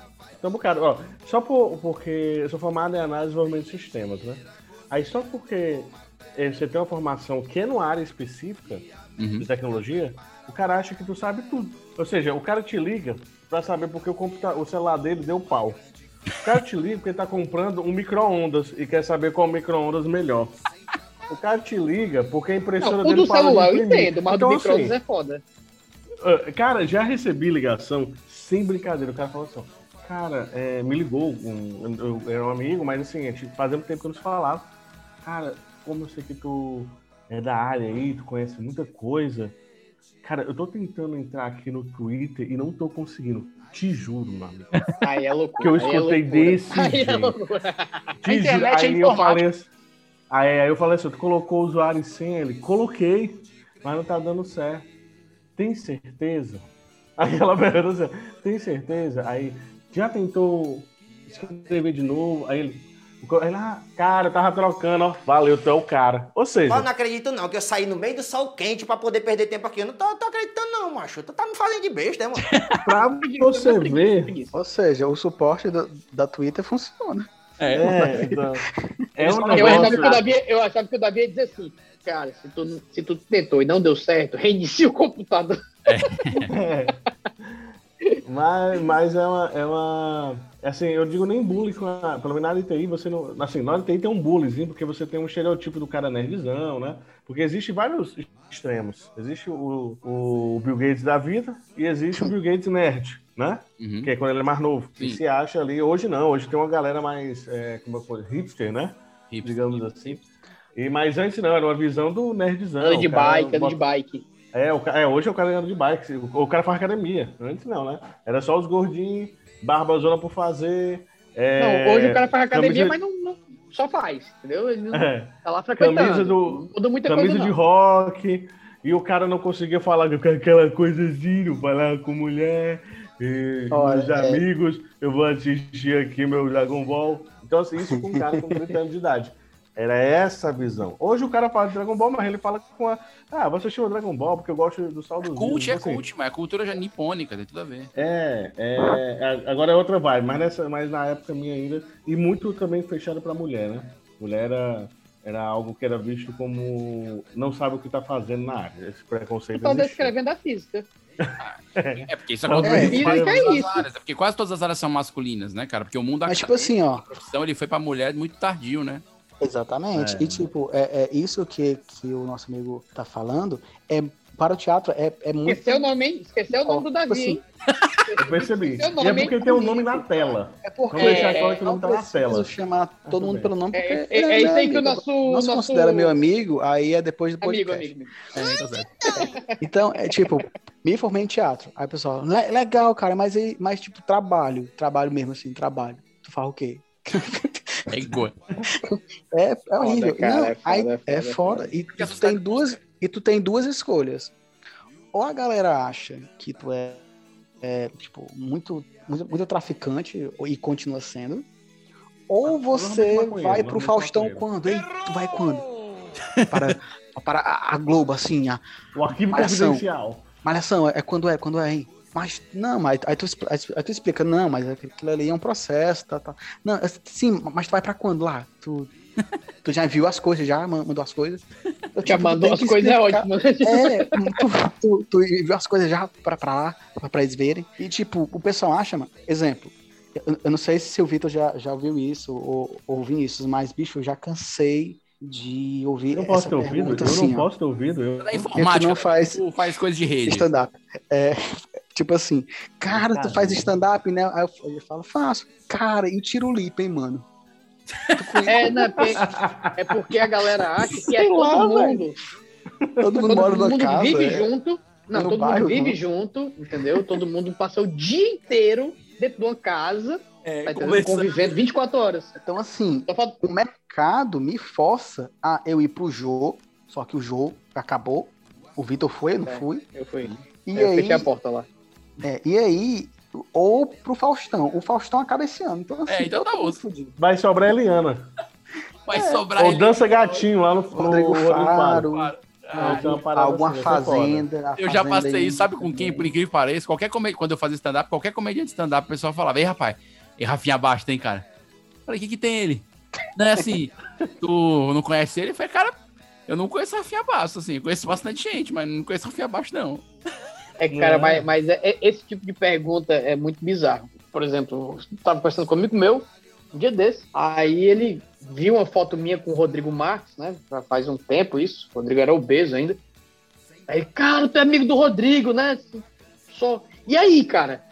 um bocado. Ó, só por, porque eu sou formado em análise e desenvolvimento de sistemas, né? Aí só porque eh, você tem uma formação que é numa área específica Uhum. de tecnologia, o cara acha que tu sabe tudo. Ou seja, o cara te liga pra saber porque o, computa- o celular dele deu pau. O cara te liga porque ele tá comprando um micro-ondas e quer saber qual micro-ondas melhor. O cara te liga porque a impressora Não, o dele do parou de celular eu entendo, mas Então, do micro-ondas assim, é foda. ah, Cara, já recebi ligação sem brincadeira. O cara falou assim: Cara, é, me ligou, um, eu, era um amigo, mas assim, a fazia muito tempo que eu não se falava. Cara, como eu sei que tu é da área aí, tu conhece muita coisa. Cara, eu tô tentando entrar aqui no Twitter e não tô conseguindo. Te juro, amigo. Aí é loucura. Que eu aí é escutei loucura. desse Aí é jeito. loucura. A Te juro. internet é Aí eu falei assim, aí, aí eu falei assim, tu colocou o usuário senha? Ele, coloquei, mas não tá dando certo. Tem certeza? Aí ela perguntou assim, tem certeza? Aí, já tentou escrever de novo? Aí ele, ele ah, cara, eu tava trocando, ó, valeu, tu é o cara. Ou Eu seja, não acredito não, que eu saí no meio do sol quente pra poder perder tempo aqui. Eu não tô, tô acreditando não, macho. Tu tá me fazendo de besta, né, mano? pra você ver... Ou seja, o suporte do- da Twitter funciona. É, então, é um eu, achava que o. Davi, eu achava que o Davi ia dizer assim, cara, se tu, se tu tentou e não deu certo, reinicia o computador. É. Mas, mas é uma, é uma. Assim, eu digo nem bullying com a. Pelo menos na área de TI, você não. Assim, na área de TI tem um bullyingzinho, porque você tem um estereotipo do cara nerdzão, né? Porque existe vários extremos. Existe o, o Bill Gates da vida e existe o Bill Gates nerd, né? Uhum. Que é quando ele é mais novo. Sim. se acha ali. Hoje não, hoje tem uma galera mais. É, como eu falo, hipster, né? Hipster. Digamos assim. E, mas antes não, era uma visão do nerdzão. Anda de bike, anda de bike. É, o, é, hoje é o cara anda de bike, o, o cara faz academia. Antes não, né? Era só os gordinhos, barbazona por fazer. é, Não, hoje o cara faz academia, camisa- mas não, não- só faz, entendeu? Ele não É. tá lá frequentando. Camisa do. Não muita camisa coisa, de não. rock. E o cara não conseguia falar com aquela coisa não falar com mulher. e Olha, meus é- amigos, eu vou assistir aqui meu Dragon Ball. Então, assim, isso com um cara com 30 anos de idade. Era essa a visão. Hoje o cara fala de Dragon Ball, mas ele fala com a. Ah, assistir o Dragon Ball porque eu gosto do saldo Cult é cult, mas é cultura já nipônica, tem tudo a ver. É, é, é, agora é outra vibe, mas, nessa, mas na época minha ainda. E muito também fechado pra mulher, né? Mulher era, era algo que era visto como não sabe o que tá fazendo na área. Esse preconceito Então descrevendo a física. É porque isso Talvez. acontece em quase É, todas é as isso. áreas. É porque quase todas as áreas são masculinas, né, cara? Porque o mundo Mas, tipo assim, ó. a profissão ele foi pra mulher muito tardio, né? Exatamente. É. E tipo, é, é isso que, que o nosso amigo tá falando. É, para o teatro é, é muito. Esqueceu o nome, hein? Esqueceu o nome do Davi, assim, hein? Eu percebi. E é porque é tem o nome na tela. É porque Vamos deixar claro que o não nome tá na preciso tela. chamar todo mundo pelo nome, porque É- ele é isso meu aí que o amigo. nosso- Não se nosso- considera meu amigo, aí é depois do Amigo, podcast. amigo. É, tá. Então, é tipo, me formei em teatro. Aí o pessoal, "Le- legal, cara, mas, mas tipo, trabalho. Trabalho mesmo, assim, trabalho. Tu faz o quê? É igual. É, é horrível. cara, Não, é foda, aí- é foda, é é foda. E, e tu tem duas, e tu tem duas escolhas. Ou a galera acha que tu é, é, tipo, muito, muito, muito traficante e continua sendo. Ou você maconheiro, vai pro Faustão quando? Ei, tu vai quando? Para, para a, a Globo, assim, a, O arquivo Malhação. confidencial. Malhação, é quando é, quando é, hein? Mas, não, mas aí tu, aí tu explica, não, mas aquilo ali é um processo, tá, tá. Não, é- sim, mas tu vai pra quando lá? Tu, tu já viu as coisas, já ma- mandou as coisas? Eu, Já mandou as coisas, é ótimo. É, tu, tu, tu viu as coisas já pra, pra lá, pra, pra eles verem. E, tipo, o pessoal acha, mano, exemplo, eu, eu não sei se o Vitor já, já ouviu isso ou ou ouviu isso, mas, bicho, eu já cansei de ouvir Eu não posso essa ter ouvido, pergunta eu assim, não ó. posso ter ouvido. Eu... Porque informática, tu não faz tu faz coisa de rede. stand-up. É, tipo assim, cara, tu faz stand-up, né? Aí eu, eu falo, faço. Cara, e o tiro lipa, hein, mano? É, né? Porque, é porque a galera acha que é todo lá, mundo. Todo mundo mora numa mundo casa. vive é. junto. Não, No todo bairro, mundo vive não. junto, entendeu? Todo mundo passa o dia inteiro dentro de uma casa, É, tá convivendo 24 horas. Então, assim, falta- o mercado me força a eu ir pro jogo, só que o jogo acabou. O Vitor foi, eu não É. fui. Eu fui. E eu aí, fechei a porta lá. É, e aí, ou pro Faustão. O Faustão acaba esse ano. Então, assim, É, então tá fudido. Vai sobrar a Eliana. Vai sobrar Ou dança gatinho lá no, no Rodrigo Faro, Claro. Ah, uma parada alguma assim, fazenda. a Eu já fazenda passei isso, sabe com quem, por incrível que pareça? Qualquer comediante, quando eu fazia stand-up, qualquer comediante de stand-up, o pessoal falava, ei, rapaz, e Rafinha Bastos tem, cara? Falei, o que que tem ele? Não é assim, tu não conhece ele? Eu falei, cara, eu não conheço Rafinha Bastos, assim, conheço bastante gente, mas não conheço Rafinha Bastos, não. É, cara, É. mas, mas é- é- esse tipo de pergunta é muito bizarro. Por exemplo, eu tava conversando com um amigo meu, um dia desse, aí ele viu uma foto minha com o Rodrigo Marques, né? Já faz um tempo isso, o Rodrigo era obeso ainda. Aí, cara, tu é amigo do Rodrigo, né? Só. E aí, cara?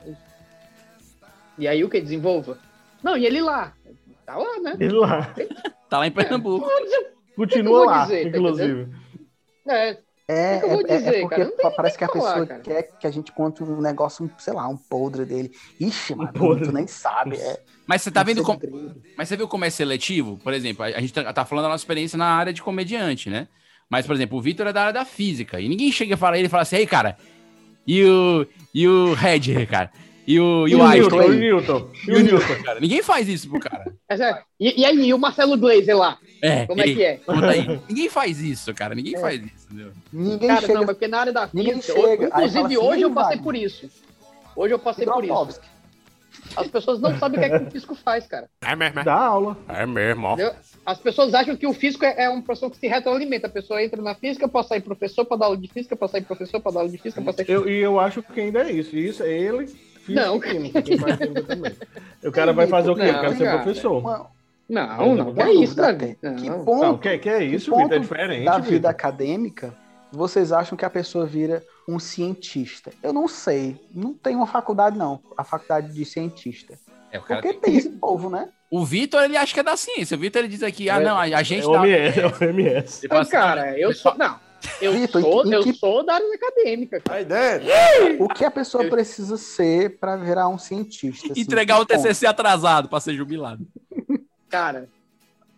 E aí o que? Desenvolva? Não, e ele lá? Tá lá, né? Ele lá. Tá lá em Pernambuco. Continua vou lá, dizer, tá inclusive. É, É, que eu vou é- é- dizer, é porque cara? Parece que a falar, pessoa cara. quer que a gente conte um negócio, sei lá, um podre dele. Ixi, mano, podre. tu nem sabe. É, Mas você tá vendo como. Mas você viu como é seletivo? Por exemplo, a a gente tá, tá falando da nossa experiência na área de comediante, né? Mas, por exemplo, o Vitor é da área da física. E ninguém chega e fala ele e fala assim, ei, cara, e o. E o Red, cara? E o, e E o o Einstein? Newton, e o Newton. E o Newton. Cara, ninguém faz isso pro cara. é. E, e aí, e o Marcelo Glazer lá? É, Como é que é? Conta aí. Ninguém faz isso, cara. Ninguém faz isso, entendeu? Ninguém Cara, chega. não, mas porque na área da física, inclusive assim, hoje eu "Ih, passei Wagner." por isso. Hoje eu passei por isso. As pessoas não sabem o que é que o físico faz, cara. É mesmo, Dá aula. é mesmo, ó. As pessoas acham que o físico é, é uma pessoa que se retroalimenta. A pessoa entra na física pra sair professor, pra dar aula de física, pra sair professor, pra dar aula de física, pra sair... Eu, e eu acho que ainda é isso. Isso é ele, física Não. e química. Também. O cara vai fazer o quê? Eu Não, quero ser cara. professor. Uma- Não, não, que é isso, Davi. Que ponto, Não, que, que é isso, que ponto Vitor? É diferente. da Vitor. vida acadêmica vocês acham que a pessoa vira um cientista? Eu não sei. Não tem uma faculdade, não. A faculdade de cientista. É, o, cara Porque tem- tem esse povo, né? o Vitor, ele acha que é da ciência. O Vitor, ele diz aqui, ah, É- não, a, gente É o tá... OMS, é o OMS. Assim, cara, eu sou... Não, eu, Vitor, sou, que- eu sou da área acadêmica. cara. Dentro. O que a pessoa precisa ser para virar um cientista? assim? Entregar o Que ponto? TCC atrasado pra ser jubilado. Cara,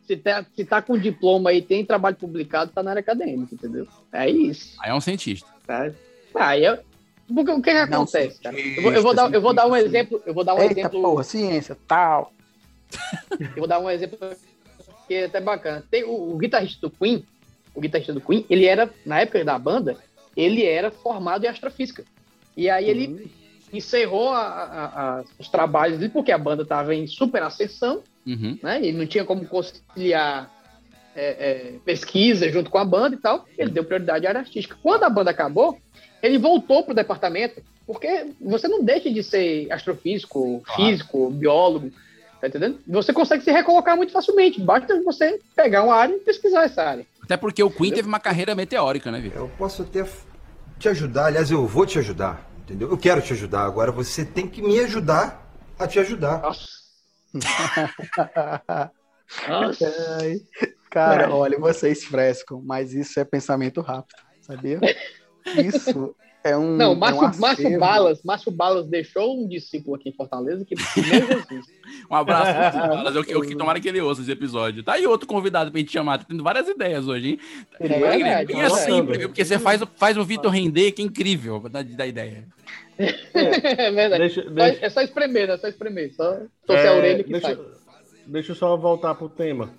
se tá, se tá com diploma aí, tem trabalho publicado, tá na área acadêmica, entendeu? É isso. Aí é um cientista. Tá? Aí eu, Porque o que, que acontece, cara? Eu vou, eu vou dar, eu vou dar um exemplo. Eu vou dar um Eita, exemplo. porra, ciência, tal. Eu vou dar um exemplo que é até bacana. Tem o, o guitarrista do Queen, o guitarrista do Queen, ele era, na época da banda, ele era formado em astrofísica. E aí ele encerrou a- a- a- os trabalhos dele, porque a banda estava em super ascensão, Uhum. né? Ele não tinha como conciliar é, é, pesquisa junto com a banda e tal. Ele deu prioridade à área artística. Quando a banda acabou, ele voltou pro departamento, porque você não deixa de ser astrofísico, físico, biólogo, tá entendendo? Você consegue se recolocar muito facilmente. Basta você pegar uma área e pesquisar essa área. Até porque o Queen teve uma carreira meteórica, né, Vitor? Eu posso até te ajudar, aliás, eu vou te ajudar, entendeu? Eu quero te ajudar, agora você tem que me ajudar a te ajudar. Ai, Cara, olha, vocês frescam, mas isso é pensamento rápido, sabia? Isso é um. Não, é um Márcio, Márcio. Balas, Márcio Balas deixou um discípulo aqui em Fortaleza que Jesus. Um abraço Vitor Balas, eu, eu que tomara que ele ouça esse episódio. Tá aí outro convidado pra gente chamar, tá tendo várias ideias hoje, hein? É Bem é assim, verdade. viu? porque você faz, o- faz o Vitor render, que é incrível da, da ideia. É verdade. Deixa- Só- deixa- É só espremer, né? É só espremer. Só torcer É, a orelha que deixa, sai. deixa eu só voltar pro tema.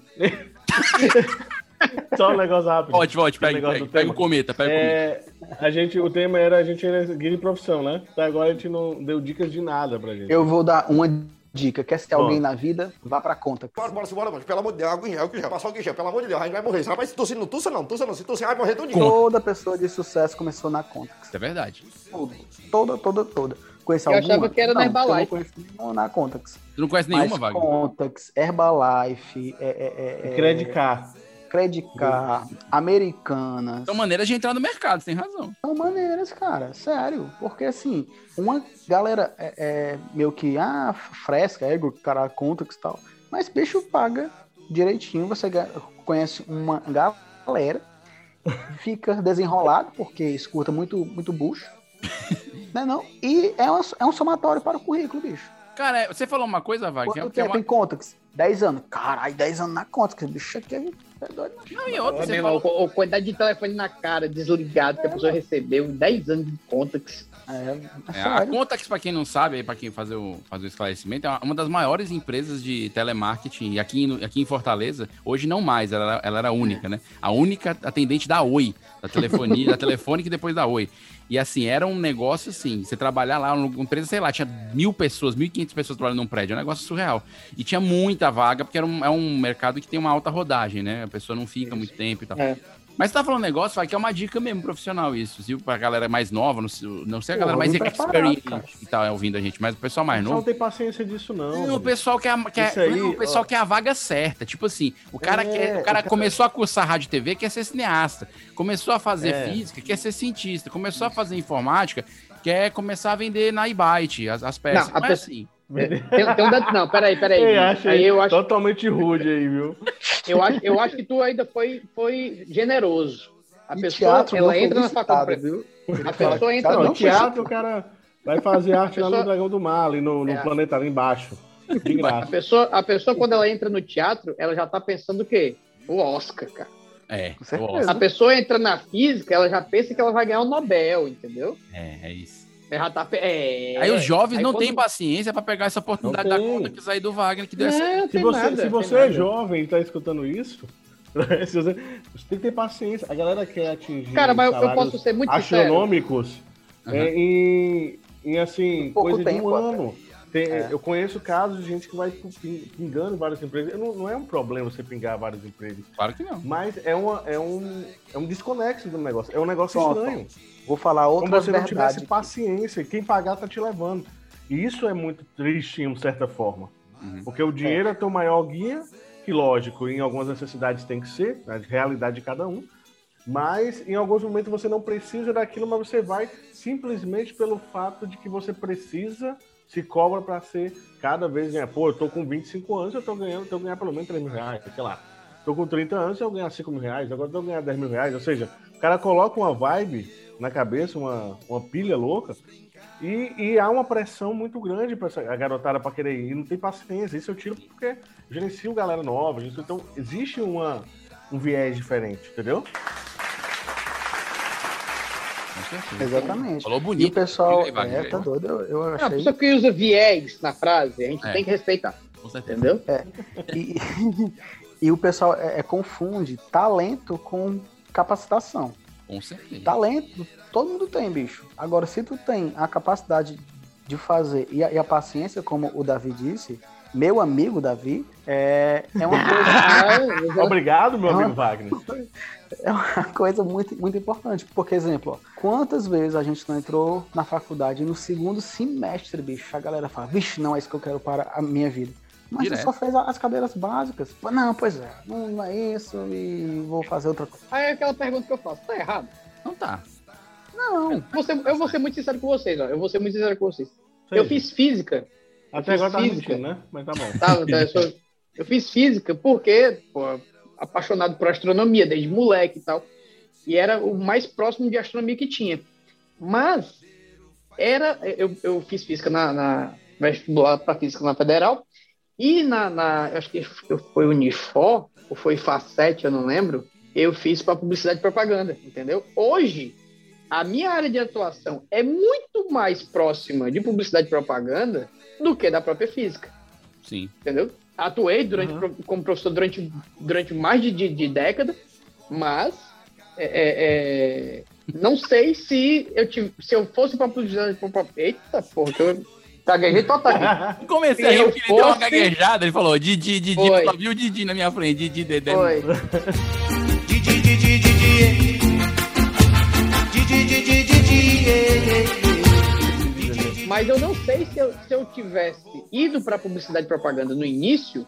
Só um negócio rápido. Volte, Um pega, negócio pega, pega tema. o cometa, pega o É, a gente, o tema era a gente era guia de profissão, né? Até agora a gente não deu dicas de nada pra gente. Eu vou dar uma dica. Quer ser Ó. alguém na vida? Vá pra conta. Bora, bora, bora, mano. Pelo amor de Deus, água em gel, gel. Passar álcool em gel, pelo amor de Deus, a gente vai morrer. Rapaz, se tossir, não tussa não, tussa não. Se tossir, vai morrer tudinho. Toda pessoa de sucesso começou na Contax. Isso é verdade. Toda, toda, toda. Conhece Eu alguma? achava que era na Não, eu Herbalife. não conheço nenhuma na Contax. Tu não conhece nenhuma, Mas Wagner? Contax, Herbalife, é, é, é, é, Credicar. Credicar, Americanas. São maneiras de entrar no mercado, tem razão. São maneiras, cara, sério. Porque assim, uma galera é, é meio que, ah, fresca, ego, cara, Contax e tal. Mas bicho paga direitinho, você conhece uma galera, fica desenrolado, porque escuta muito, muito bucho. né não? E é, uma- é um somatório para o currículo, bicho. Cara, é, você falou uma coisa, Wagner, Quanto é tempo uma... em Contax? 10 anos. Caralho, 10 anos na Contax. Bicho aqui é é doido. Não, e outra, você falou... irmão, a quantidade de telefone na cara, desligado, que a pessoa recebeu, 10 anos de Contax. É, É, a Contax, pra quem não sabe, pra quem fazer o, fazer o esclarecimento, é uma- das maiores empresas de telemarketing e aqui, no- aqui em Fortaleza. Hoje não mais, ela, era- ela era única, né? A única atendente da Oi, da telefonia, da telefônica e depois da Oi. E assim, era um negócio assim, você trabalhar lá, uma empresa, sei lá, tinha mil pessoas, mil e quinhentas pessoas trabalhando num prédio, é um negócio surreal. E tinha muita vaga, porque era um, é um mercado que tem uma alta rodagem, né? A pessoa não fica muito tempo e tal. É. Mas você tá falando um negócio, vai, que é uma dica mesmo profissional isso, viu? Pra galera mais nova, não sei, não sei a Pô, galera mais experiente que tá ouvindo a gente, mas o pessoal mais Você novo. não tem paciência disso, não. O pessoal quer, a- quer, aí, não, o pessoal ó. quer a vaga certa. Tipo assim, o cara, É, quer, o cara começou a cursar rádio e TV, quer ser cineasta. Começou a fazer É. física, quer ser cientista. Começou a fazer informática, quer começar a vender na iByte as, as peças. Não, é pessoa- assim. Tem, tem um dado, não, peraí, peraí. Vitor. acha aí eu acho, totalmente rude aí, viu? eu, acho, eu acho que tu ainda foi, foi generoso. A E pessoa, teatro ela entra na faculdade. viu? A pessoa entra Cara, no no teatro, o cara vai fazer arte lá Pessoa- no Dragão do Mar, ali no, no É. planeta ali embaixo. De A graça. pessoa, a pessoa, quando ela entra no teatro, ela já tá pensando o quê? O Oscar, cara. É, certeza. A pessoa entra na física, ela já pensa que ela vai ganhar o Nobel, entendeu? é, é isso. Ela já tá. pe- É, Aí os jovens Aí não quando- têm paciência pra pegar essa oportunidade da conta que saiu do Wagner, que deu É, Se você, nada, se você nada. é jovem e tá escutando isso, se você, você tem que ter paciência. A galera quer atingir Cara, mas eu- posso ser muito astronômicos é, em, em, assim, Pouco coisa de tempo, um até. ano. Tem- É. Eu conheço casos de gente que vai pin- pingando várias empresas. Não, não é um problema você pingar vários empregos. Claro que não. Mas é, uma, é, um, é um desconexo do negócio. É um negócio Pronto. estranho. Vou falar Como outra se você não verdade. tivesse paciência. Quem pagar tá te levando. E isso é muito triste, de certa forma. Uhum. Porque o dinheiro é teu maior guia, que lógico, em algumas necessidades tem que ser, a realidade de cada um. Mas em alguns momentos você não precisa daquilo, mas você vai simplesmente pelo fato de que você precisa, se cobra para ser cada vez ganhar. Pô, eu tô com 25 anos, eu tô ganhando, eu tô ganhando pelo menos 3 mil reais, sei lá. Tô com 30 anos, eu ganhar 5 mil reais, agora eu tô ganhando 10 mil reais. Ou seja, o cara coloca uma vibe na cabeça, uma, uma pilha louca, e, e há uma pressão muito grande para a garotada para querer ir. E não tem paciência. Isso eu tiro porque eu gerencio galera nova. gerencio- Então, existe uma, um viés diferente, entendeu? Com certeza. Exatamente. Falou E bonito. o pessoal. Aí, Wagner, é, tá doido. Eu, eu Não, a achei. pessoa que usa viés na frase, a gente É. tem que respeitar. Com certeza. Entendeu? É. E, e o pessoal é, é, confunde talento com capacitação. Com certeza. Talento, todo mundo tem, bicho. Agora, se tu tem a capacidade de fazer e a, e a paciência, como o Davi disse, meu amigo Davi, é, é uma coisa. Obrigado, meu É uma- amigo Wagner. É uma coisa muito, muito importante. Porque, exemplo, ó, quantas vezes a gente não entrou na faculdade no segundo semestre, bicho, a galera fala, vixe, não é isso que eu quero para a minha vida. Mas Direto. você só fez as cadeiras básicas. Não, pois é, não, é isso e vou fazer outra coisa. Aí é aquela pergunta que eu faço, tá errado? Não tá. Não. Você, eu vou ser muito sincero com vocês, ó. Eu vou ser muito sincero com vocês. Seja. Eu fiz física. Até agora tá física. mentindo, né? Mas tá bom. Tá, tá, eu, sou- eu fiz física porque, pô, apaixonado por astronomia desde moleque e tal. E era o mais próximo de astronomia que tinha. Mas era. Eu, eu fiz física na, na vestibular para física na federal. E na, na. eu Acho que foi Unifor, ou foi FACET, eu não lembro. Eu fiz para publicidade e propaganda, entendeu? Hoje, a minha área de atuação é muito mais próxima de publicidade e propaganda do que da própria física Sim. entendeu? Atuei durante, pro- como professor durante, durante mais de, de, de década, mas é, é, é, não sei se eu, tive, se eu fosse para publicidade. pra- pra- Eita, porra, que eu gaguejei total. Comecei a rir eu porque ele deu uma gaguejada. Ele falou Didi, Didi. Foi. Só viu o Didi na minha frente. Didi, Dedé. Foi. Didi, Didi, Didi. Didi, Didi, Didi. Mas eu não sei se eu, se eu tivesse ido para publicidade e propaganda no início,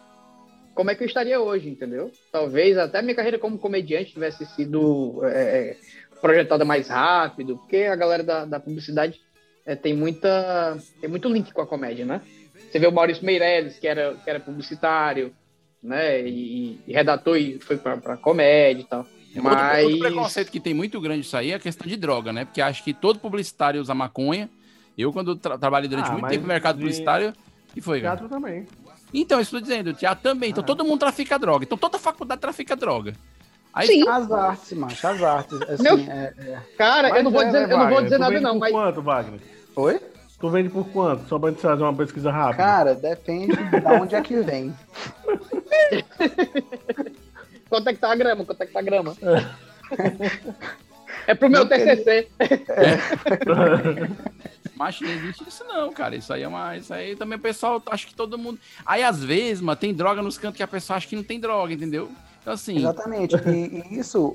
como é que eu estaria hoje, entendeu? Talvez até minha carreira como comediante tivesse sido é, projetada mais rápido, porque a galera da, da publicidade é, tem muita tem muito link com a comédia, né? Você vê o Maurício Meirelles, que era, que era publicitário, né? E, e redator e foi para comédia e tal. Outro, Mas outro preconceito que tem muito grande isso aí é a questão de droga, né? Porque acho que todo publicitário usa maconha. Eu, quando tra trabalhei durante Ah, muito tempo no mercado de- publicitário, que foi, cara? Teatro também. Então, tô dizendo, teatro também. Ah. Então todo mundo trafica droga. Então toda faculdade trafica droga. Aí, Sim. As artes, macho, as artes. Assim, Meu- é- é. Cara, eu Mas não vou é, dizer, né, eu não vou dizer nada não, por mas quanto, Wagner? Oi? Tu vende por quanto? Só pra gente fazer uma pesquisa rápida. Cara, depende de onde é que vem. quanto é que tá a grama? Quanto é que tá a grama? É pro meu TCC. Macho, não existe isso não, cara. Isso aí é uma. Isso aí também o pessoal, acho que todo mundo. Aí, às vezes, mano, tem droga nos cantos que a pessoa acha que não tem droga, entendeu? Então, assim. Exatamente. E, e isso, o,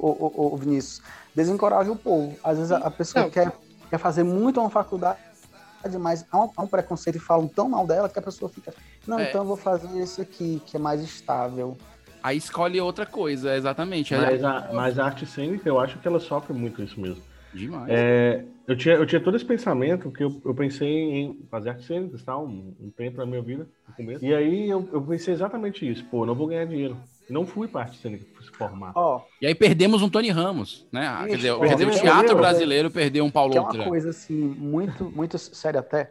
o, o Vinícius, desencoraja o povo. Às vezes a, a pessoa Não. quer, quer fazer muito uma faculdade, mas há um, há um preconceito e falam tão mal dela que a pessoa fica, não, É. então eu vou fazer isso aqui, que é mais estável. Aí escolhe outra coisa, exatamente. Mas Aí- a, mas a arte cênica, eu acho que ela sofre muito isso mesmo. Demais. É, eu, tinha, eu tinha todo esse pensamento, que eu, eu pensei em fazer artes cênicas, tá? um, um tempo na minha vida, no começo. E aí eu, eu pensei exatamente isso. Pô, não vou ganhar dinheiro. Não fui para arte cênica fui se formar. Ó, E aí perdemos um Tony Ramos, né? Ah, Quer dizer, o teatro brasileiro, perdeu um Paulo que é uma Outra. coisa assim, muito, muito séria até.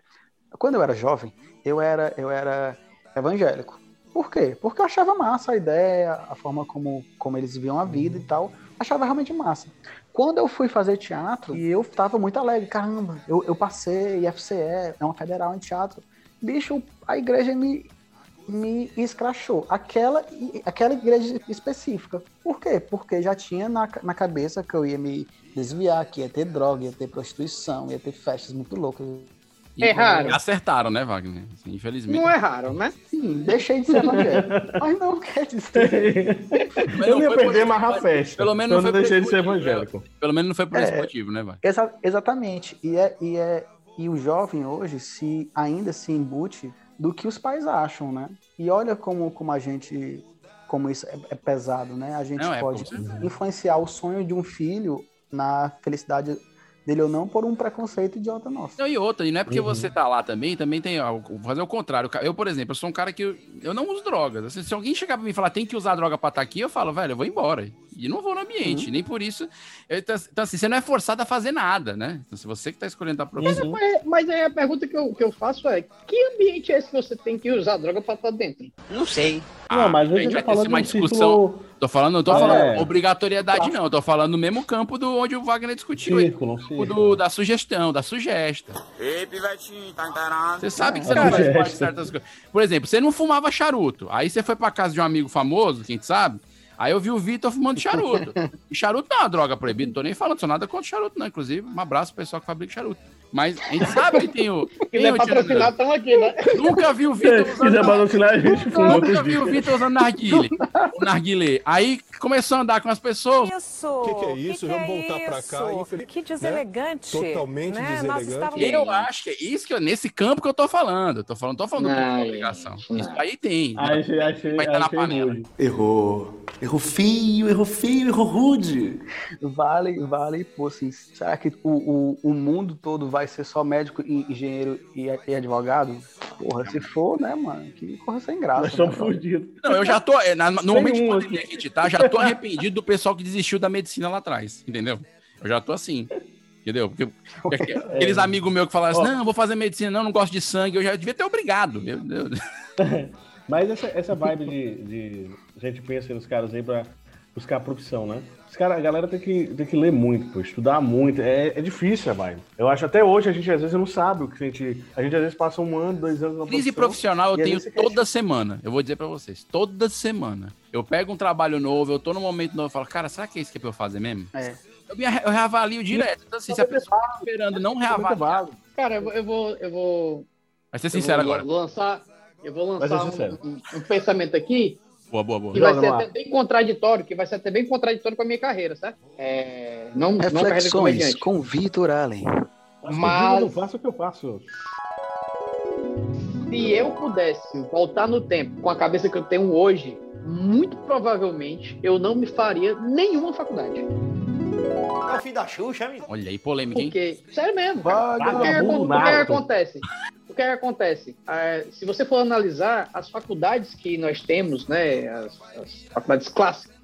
Quando eu era jovem, eu era, eu era evangélico. Por quê? Porque eu achava massa a ideia, a forma como, como eles viam a vida e tal. Achava realmente massa. Quando eu fui fazer teatro, e eu tava muito alegre, caramba, eu, eu passei FCE, é uma federal em teatro. Bicho, a igreja me, me escrachou. Aquela, aquela igreja específica. Por quê? Porque já tinha na, na cabeça que eu ia me desviar, que ia ter droga, ia ter prostituição, ia ter festas muito loucas. Erraram. Acertaram, né, Wagner? Assim, infelizmente. Não erraram, né? Sim, deixei de ser evangélico. Mas não quer dizer. Mas eu não ia perder mais a festa. Pelo menos não foi deixei de ser esse motivo, evangélico. Pelo menos não foi por esse É. motivo, né, Wagner? Exa- exatamente. E, é, e, é, e o jovem hoje se ainda se embute do que os pais acham, né? E olha como, como a gente. Como isso é, é pesado, né? A gente Não, é, pode certeza. influenciar o sonho de um filho na felicidade dele ou não por um preconceito idiota nosso. Não, e outra, e não é porque Uhum. você tá lá também, também tem. Vou fazer o contrário. Eu, por exemplo, eu sou um cara que. Eu, eu não uso drogas. Assim, se alguém chegar pra mim e falar tem que usar droga pra estar aqui, eu falo, velho, eu vou embora. E não vou no ambiente, nem por isso. Então, então, assim, você não é forçado a fazer nada, né? Então, se você que tá escolhendo a profissão. mas, mas aí a pergunta que eu, que eu faço é: que ambiente é esse que você tem que usar droga pra estar dentro? Não sei. Não, mas a a gente tá vai ter assim, uma um discussão. círculo- Tô falando, não tô É. falando obrigatoriedade, não. Eu tô falando no mesmo campo do onde o Wagner discutiu. aí. Círculo, um O do- da sugestão, da sugesta. Ei, pivetinho, tá? Você sabe que É, você não faz parte de certas coisas. Por exemplo, você não fumava charuto. Aí você foi pra casa de um amigo famoso, quem sabe? Aí eu vi o Vitor fumando charuto. E charuto não é uma droga proibida, não tô nem falando, sou nada contra charuto, não. Inclusive, um abraço pro pessoal que fabrica charuto. Mas a gente sabe que tem o. Se quiser o patrocinar, estão aqui, né? Nunca vi o Vitor Se quiser patrocinar, a gente fuma Nunca vi o. Vitor usando narguile. O narguilé. Aí começou a andar com as pessoas. Isso. O que, que é isso? Vamos voltar pra cá. infeliz- Que né? deselegante. Totalmente né? Deselegante. Eu acho que é isso que eu, nesse campo que eu tô falando. Eu tô falando, tô falando Não, de obrigação. não. Isso aí tem. Achei, achei, Vai estar na achei panela. rude. Errou. Errou feio, errou feio, errou rude. Vale, vale, pô, assim, será que o, o, o mundo todo vai ser só médico, e engenheiro e, e advogado? Porra, se for, né, mano, que corra sem graça. Nós estamos né, fodidos. Não, eu já tô. é, na- No momento de um pandemia que a gente tá, já tô arrependido do pessoal que desistiu da medicina lá atrás. Entendeu? Eu já tô assim. Entendeu? Porque, porque aqueles amigos meus que falaram assim: não, vou fazer medicina, não, não gosto de sangue, eu já devia ter obrigado. Meu Deus. Mas essa, essa vibe de, de. A gente pensa nos caras aí pra buscar a profissão, né? Os cara, a galera tem que, tem que ler muito, pô, estudar muito. É, é difícil a vibe. Eu acho até hoje a gente às vezes não sabe o que a gente. A gente às vezes passa um ano, dois anos na Crise profissional eu tenho toda semana. Eu vou dizer pra vocês, toda semana. Eu pego um trabalho novo, eu tô num momento novo, eu falo, cara, será que é isso que é pra eu fazer mesmo? É. Eu, me, eu reavalio direto. Então, assim, se a pessoa tá esperando não reavaliar, Cara, eu vou. Eu vou, eu vou vai ser eu sincero vou agora. Lançar, eu vou Vai lançar um, um- um pensamento aqui Boa, boa, boa. que vai Joga ser até bem contraditório, que vai ser até bem contraditório com a minha carreira, certo? É, não, não Reflexões comediante. com Vitor Allen. Mas... Mas- Eu não faço o que eu faço. Se eu pudesse voltar no tempo com a cabeça que eu tenho hoje, muito provavelmente eu não me faria nenhuma faculdade. É o filho da Xuxa, amigo. Olha aí, polêmica, hein? Porque, sério mesmo. Vagabundo o que, é o que é acontece? O que é acontece? É, se você for analisar as faculdades que nós temos, né, as, as faculdades clássicas,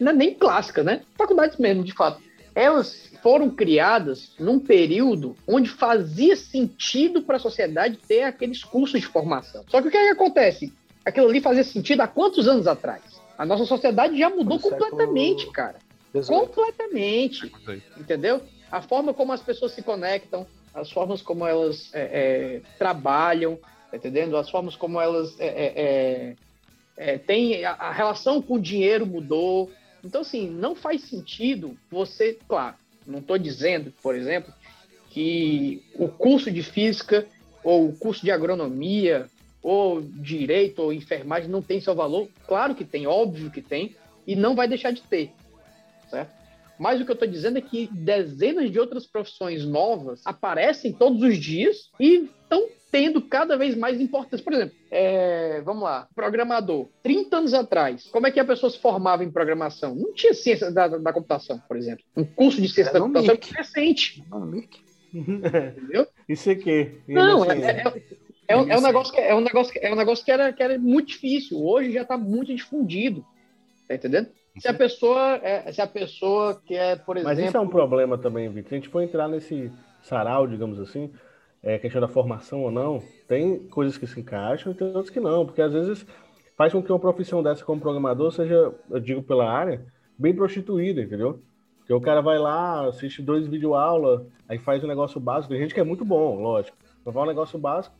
não é nem clássicas, né? Faculdades mesmo, de fato. Elas foram criadas num período onde fazia sentido para a sociedade ter aqueles cursos de formação. Só que o que, é que acontece? Aquilo ali fazia sentido há quantos anos atrás? A nossa sociedade já mudou No século completamente, cara. 18. Completamente. Entendeu? A forma como as pessoas se conectam, as formas como elas é, é, trabalham, tá entendendo? As formas como elas é, é, é, é, têm. A, a relação com o dinheiro mudou. Então, assim, não faz sentido você. Claro, não estou dizendo, por exemplo, que o curso de física ou o curso de agronomia ou direito ou enfermagem não tem seu valor. Claro que tem, óbvio que tem, e não vai deixar de ter certo? Mas o que eu estou dizendo é que dezenas de outras profissões novas aparecem todos os dias e estão tendo cada vez mais importância. Por exemplo, é, vamos lá, programador. 30 anos atrás, como é que a pessoa se formava em programação? Não tinha ciência da, da computação, por exemplo. Um curso de ciência Era da computação é recente, entendeu? Isso aqui. Não, é, é, é, um- é um negócio que é um negócio que é um negócio que era, que era muito difícil. Hoje já está muito difundido, tá entendendo? Se a pessoa, é, se a pessoa quer, por exemplo, Mas isso é um problema também, Vitor. Se a gente for entrar nesse sarau, digamos assim, é, questão da formação ou não, tem coisas que se encaixam e tem outras que não, porque às vezes faz com que uma profissão dessa como programador seja, eu digo pela área, bem prostituída, entendeu? Porque o cara vai lá, assiste dois videoaulas, aí faz um negócio básico. Tem gente que é muito bom, lógico. Mas faz um negócio básico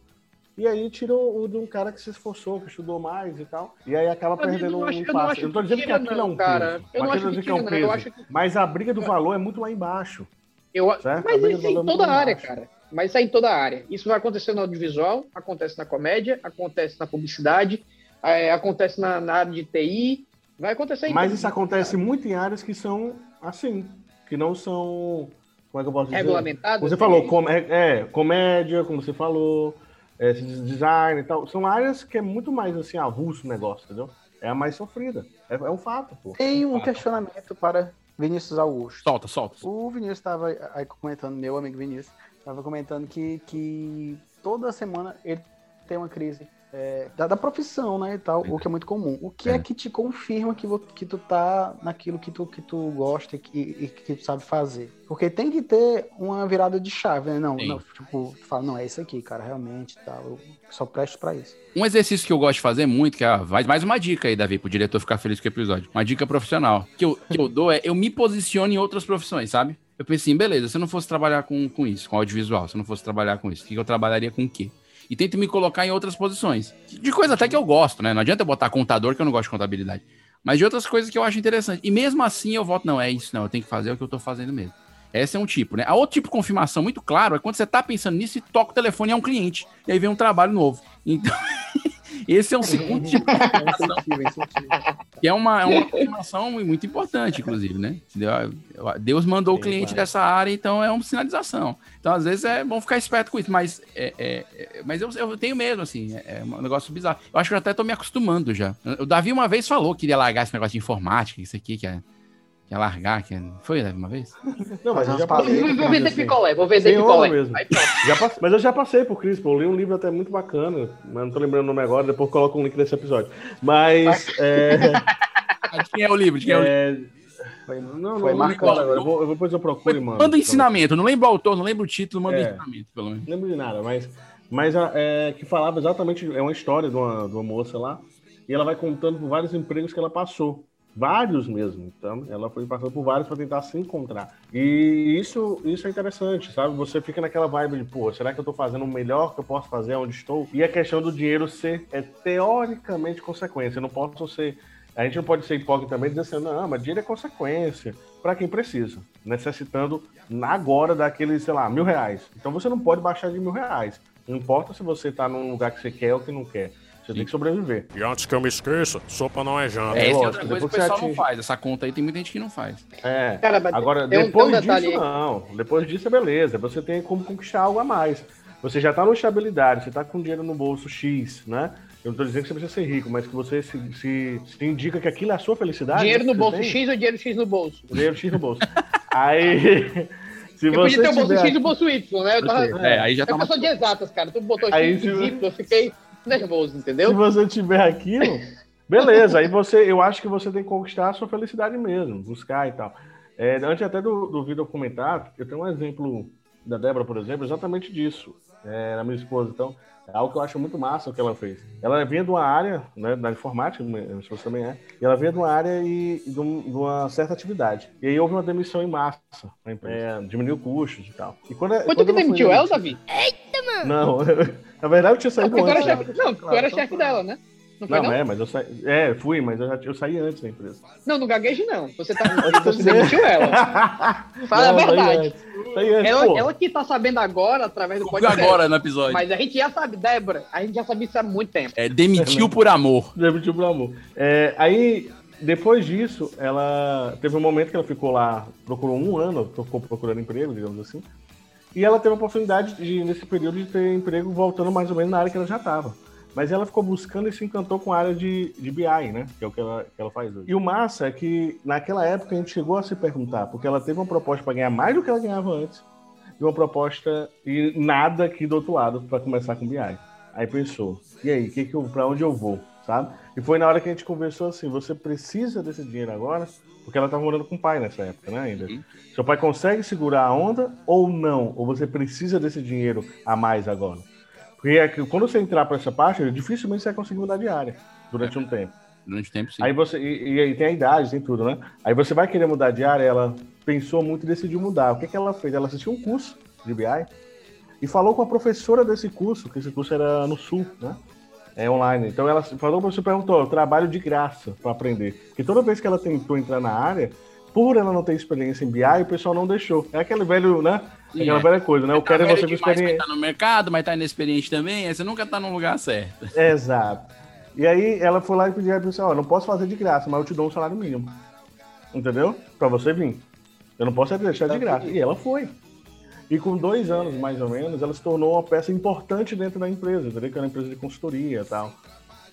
e aí tira o, de um cara que se esforçou, que estudou mais e tal. E aí acaba Mas perdendo um passo. Eu não tô dizendo que aquilo é um cara. peso. Eu não acho que que é um não. Eu peso. acho que- Mas a briga do valor é muito lá embaixo. Eu, Certo? mas isso é em é toda a área, baixo. cara. Mas isso é em toda a área. Isso vai acontecer no audiovisual, acontece na comédia, acontece na publicidade, é, acontece na, na área de TI, vai acontecer em Mas isso acontece muito em áreas que são assim, que não são. Como é que eu posso dizer? Regulamentadas, Você né? falou, com- é, é, comédia, como você falou, é, esse design e tal. São áreas que é muito mais assim, avulso o negócio, entendeu? É a mais sofrida. É, é um fato, pô. Tem um questionamento para Vinícius Augusto. Solta, solta. O Vinícius estava aí comentando, meu amigo Vinícius, estava comentando que, que toda semana ele tem uma crise é, da, da profissão, né, e tal, o que é muito comum. O que é, que te confirma que, que tu tá naquilo que tu, que tu gosta e que, e que tu sabe fazer? Porque tem que ter uma virada de chave, né? Não, não tipo, tu fala, não, é isso aqui, cara, realmente, tal, eu só presto pra isso. Um exercício que eu gosto de fazer muito, que é mais, mais uma dica aí, Davi, pro diretor ficar feliz com o episódio. Uma dica profissional. Que eu, que eu dou é eu me posiciono em outras profissões, sabe? Eu pensei, assim, beleza, se eu não fosse trabalhar com, com isso, com audiovisual, se eu não fosse trabalhar com isso, o que eu trabalharia com o quê? E tento me colocar em outras posições. De coisa até que eu gosto, né? Não adianta eu botar contador, que eu não gosto de contabilidade. Mas de outras coisas que eu acho interessante. E mesmo assim eu voto, não, é isso, não, eu tenho que fazer o que eu tô fazendo mesmo. Esse é um tipo, né? A outro tipo de confirmação muito claro é quando você tá pensando nisso e toca o telefone e é um cliente. E aí vem um trabalho novo. Então, esse é um segundo tipo de confirmação. Que é uma, é uma confirmação muito importante, inclusive, né? Deus mandou o cliente dessa área, então é uma sinalização. Então, às vezes, é bom ficar esperto com isso, mas, é, é- é- mas eu, eu tenho mesmo, assim, é, é um negócio bizarro. Eu acho que eu até tô me acostumando já. O Davi uma vez falou que iria largar esse negócio de informática, isso aqui, que é, que é largar, que é... Foi, uma vez? Não, mas eu já Vou, passei. vou vender picolé, vou vender onda picolé. mesmo. Aí passe- mas eu já passei por Crispo, eu li um livro até muito bacana, mas não tô lembrando o nome agora, depois coloco um link nesse episódio. Mas. É, De quem é o livro? De quem é o livro? é, não, Foi não, marcado. não, agora. Eu vou, eu vou- depois eu procuro e mando. Manda o ensinamento, não lembro o autor, não lembro o título, manda É. ensinamento, pelo menos. Não lembro de nada, mas, mas a- é, que falava exatamente, é uma história de uma, de uma moça lá, e ela vai contando por vários empregos que ela passou. Vários mesmo. Então, ela foi passando por vários para tentar se encontrar. E isso, isso é interessante, sabe? Você fica naquela vibe de, pô, será que eu tô fazendo o melhor que eu posso fazer onde estou? E a questão do dinheiro ser é teoricamente consequência. Eu não posso ser. A gente não pode ser hipócrita também dizer assim, não, mas dinheiro é consequência para quem precisa, necessitando agora daqueles, sei lá, mil reais. Então você não pode baixar de mil reais. Não importa se você tá num lugar que você quer ou que não quer. Você tem que sobreviver. E antes que eu me esqueça, sopa não é janta. É, essa é lógico, outra coisa que o depois que você pessoal não faz. Essa conta aí tem muita gente que não faz. É. Cara, mas Agora, tem depois um disso, aí. não. Depois disso é beleza. Você tem como conquistar algo a mais. Você já tá numa estabilidade, você tá com dinheiro no bolso X, né? Eu não tô dizendo que você precisa ser rico, mas que você se, se, se indica que aquilo é a sua felicidade. Dinheiro no bolso tem, X ou dinheiro X no bolso? Dinheiro X no bolso. Aí, se eu você podia ter o bolso tiver- X e o bolso Y, né? Eu tava... É, aí já é tá porque eu sou de exatas, cara. Tu botou X e se- Y, eu fiquei nervoso, entendeu? Se você tiver aquilo, beleza. Aí você, eu acho que você tem que conquistar a sua felicidade mesmo, buscar e tal. É, antes até do, do vídeo comentar, eu tenho um exemplo da Débora, por exemplo, exatamente disso. É, na minha esposa, então, é algo que eu acho muito massa o que ela fez. Ela vinha de uma área, né, da informática, minha esposa também é, e ela vinha de uma área e de, um- de uma certa atividade. E aí houve uma demissão em massa na empresa, é, diminuiu custos e tal. E quando, Foi tu quando que ela foi demitiu ela, Davi? Não, na verdade eu tinha saído tu era antes. dela. chefe, não, tu era chefe dela, né? Não foi Não, não? é, mas eu saí. É, fui, mas eu, já, eu saí antes da empresa. Não, no gaguejo não. Você, tá, você demitiu ela. Fala Não, a verdade. saí antes. Saí antes, Ela, ela que tá sabendo agora, através do podcast. agora no episódio. Mas a gente já sabe, Débora, a gente já sabia isso há muito tempo. É, demitiu por amor. Demitiu por amor. É, aí, depois disso, ela teve um momento que ela ficou lá, procurou um ano, ficou procurando emprego, digamos assim. E ela teve a oportunidade de, nesse período, de ter emprego voltando mais ou menos na área que ela já estava. Mas ela ficou buscando e se encantou com a área de, de BI, né? Que é o que ela, que ela faz hoje. E o massa é que, naquela época, a gente chegou a se perguntar, porque ela teve uma proposta para ganhar mais do que ela ganhava antes, e uma proposta e nada aqui do outro lado para começar com BI. Aí pensou, e aí, que que eu, pra onde eu vou, sabe? E foi na hora que a gente conversou assim, você precisa desse dinheiro agora, porque ela estava morando com o pai nessa época, né, ainda. Seu pai consegue segurar a onda ou não? Ou você precisa desse dinheiro a mais agora? Porque é que quando você entrar para essa parte, dificilmente você vai conseguir mudar de área durante um tempo. Durante o tempo, sim. Aí você, e, e aí tem a idade, tem tudo, né? Aí você vai querer mudar de área, ela pensou muito e decidiu mudar. O que, que ela fez? Ela assistiu um curso de BI e falou com a professora desse curso, que esse curso era no Sul, né? É online. Então ela falou para você perguntou, eu trabalho de graça para aprender. Porque toda vez que ela tentou entrar na área, por ela não ter experiência em BI, o pessoal não deixou. É aquele velho, né? Sim, Aquela é. velha coisa, né? Eu quero é Tá você com pra experiência. estar no mercado, mas tá inexperiente também, aí você nunca tá no lugar certo. Exato. E aí ela foi lá e pediu a pessoa, ó, não posso fazer de graça, mas eu te dou um salário mínimo. Entendeu? Pra você vir. Eu não posso deixar de graça. E ela foi. E com dois anos, mais ou menos, ela se tornou uma peça importante dentro da empresa, entendeu? Que era uma empresa de consultoria e tal.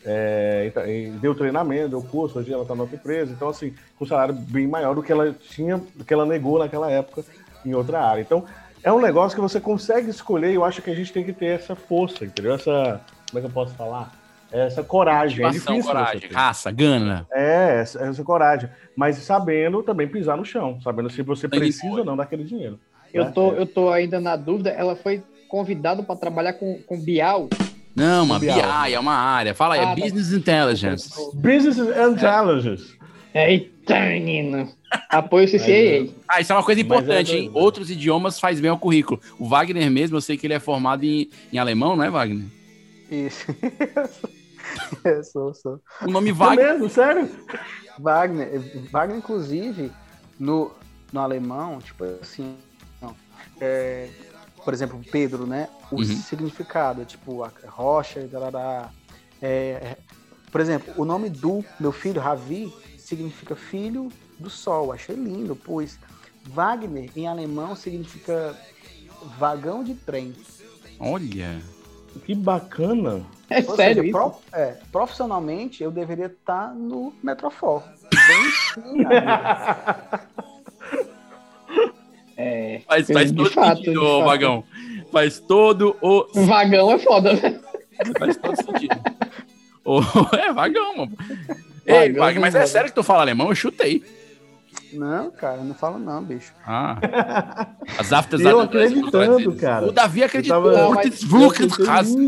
É, então, e deu treinamento, deu curso, hoje ela está na outra empresa. Então, assim, com um salário bem maior do que ela tinha, do que ela negou naquela época em outra área. Então, é um negócio que você consegue escolher e eu acho que a gente tem que ter essa força, entendeu? Essa. Como é que eu posso falar? essa coragem. É difícil. coragem, raça, gana. É, essa, essa coragem. Mas sabendo também pisar no chão, sabendo se você Sangue precisa ou não daquele dinheiro. Eu né? tô, eu tô ainda na dúvida. Ela foi convidada para trabalhar com, com Bial. Não, uma BI, é uma área. Fala aí, é Ah, tá. Business Intelligence. Business Intelligence. Eita, menino. Apoio CCA. Ah, isso é uma coisa importante, é hein? Outros idiomas faz bem ao currículo. O Wagner mesmo, eu sei que ele é formado em, em alemão, não é, Wagner? Isso. Eu sou, sou. O nome É Wagner. mesmo? Sério? Wagner, Wagner, inclusive, no, no alemão, tipo assim, não, é, por exemplo, Pedro, né? O Uhum. significado, tipo, a rocha, e tarará, é, é, por exemplo, o nome do meu filho, Ravi, significa filho do sol. Achei lindo, pois Wagner em alemão significa vagão de trem. Olha. Que bacana. É Ou sério seja, é, profissionalmente, eu deveria estar no Metrofor. Bem sim, amigo. É, Faz, faz todo fato, sentido, ô. Vagão. Faz todo o. Vagão é foda, né? Faz todo sentido. Ô, é, Vagão, mano. Ei, Vagão, Wagner, mas é sério que tu fala alemão? Eu chutei. Não, cara, não falo não, bicho. Ah. As aftas Eu acreditando, cara. O Davi acreditou. Eu tava- mas-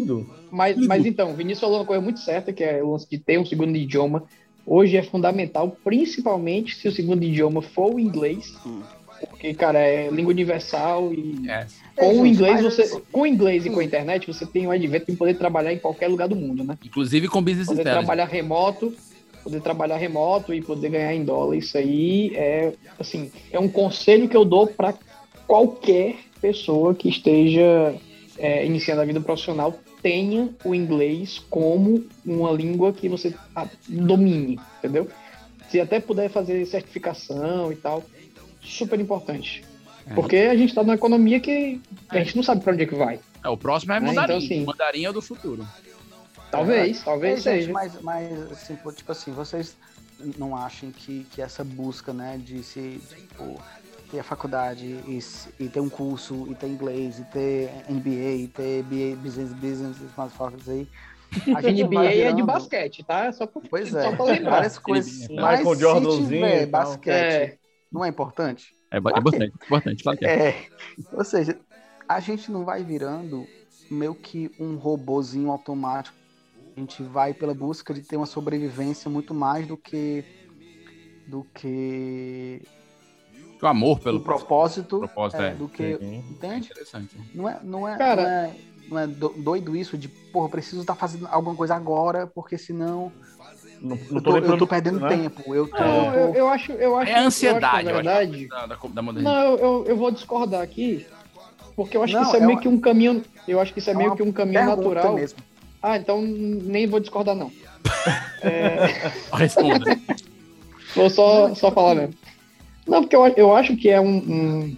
eu. Mas, mas então, Vinícius falou uma coisa muito certa, que é o lance de ter um segundo idioma. Hoje é fundamental, principalmente se o segundo idioma for o inglês. Porque, cara, é língua universal e É. com É, o inglês você. Com o inglês e com a internet, você tem o advento de poder trabalhar em qualquer lugar do mundo, né? Inclusive com Business Poder Intelligence. trabalhar remoto, poder trabalhar remoto e poder ganhar em dólar. Isso aí é assim, é um conselho que eu dou para qualquer pessoa que esteja é, iniciando a vida profissional tenha o inglês como uma língua que você domine, entendeu? Se até puder fazer certificação e tal, super importante. É. Porque a gente está numa economia que a gente não sabe para onde é que vai. É, o próximo é Né, mandarim. então, assim- mandarim é do futuro. Talvez, talvez É, gente, seja. mas, mas assim, tipo assim, vocês não acham que, que essa busca, né, de se, tipo, ter a faculdade e, e ter um curso, e ter inglês, e ter MBA, e ter BA, Business Business, facas aí. A gente NBA vai é de virando- basquete, tá? Só pra, Pois só é, pra lembrar. várias coisas. NBA. Mas Michael se Jordanzinho tiver basquete, É. não é importante? É ba- Claro que- importante, importante, claro que é. É, ou seja, a gente não vai virando meio que um robozinho automático. A gente vai pela busca de ter uma sobrevivência muito mais do que do que O amor pelo o propósito, propósito, é, é. do que Sim. entende? Interessante. Não é, não é, Cara- não é, não é do- doido isso de porra, eu preciso estar fazendo alguma coisa agora porque senão Não, tô, eu tô perdendo né? tempo. Eu tô, Não, eu, eu acho, eu acho. É a ansiedade, eu acho, na verdade. da, da. Não, eu, eu, vou discordar aqui, porque eu acho Não, que isso é, é meio uma- que um caminho. Eu acho que isso é, É meio que um caminho natural. mesmo. Ah, então nem vou discordar, não. Responda. Vou só, só falar mesmo. Não, porque eu, eu acho que é um, um,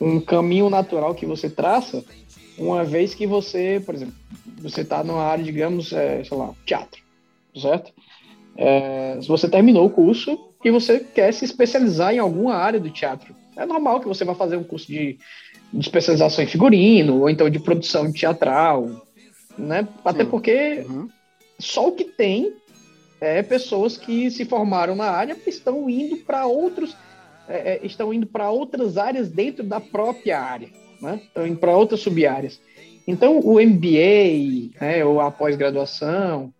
um caminho natural que você traça, uma vez que você, por exemplo, você está numa área, digamos, é, sei lá, teatro, certo? É, se você terminou o curso e você quer se especializar em alguma área do teatro, é normal que você vá fazer um curso de, de especialização em figurino, ou então de produção teatral, né? Até Sim. porque Uhum. só o que tem é pessoas que se formaram na área e estão indo para outros é, é, estão indo para outras áreas dentro da própria área, né? Estão indo para outras sub-áreas. Então, o MBA, né, ou a pós-graduação,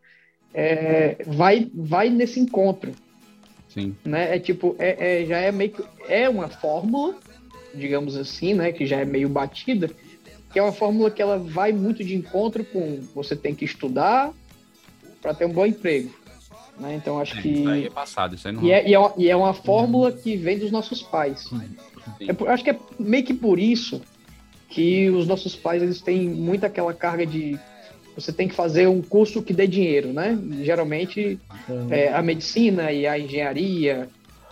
é, vai, vai nesse encontro, Sim. né? É tipo, é, é- já é meio que é uma fórmula, digamos assim, né? Que já é meio batida, que é uma fórmula que ela vai muito de encontro com você tem que estudar para ter um bom emprego, né? Então acho que Isso aí é passado, isso aí não. e é, e é uma, e é uma fórmula que vem dos nossos pais. É por- acho que é meio que por isso que os nossos pais eles têm muito aquela carga de você tem que fazer um curso que dê dinheiro, né? Geralmente é, a medicina e a engenharia,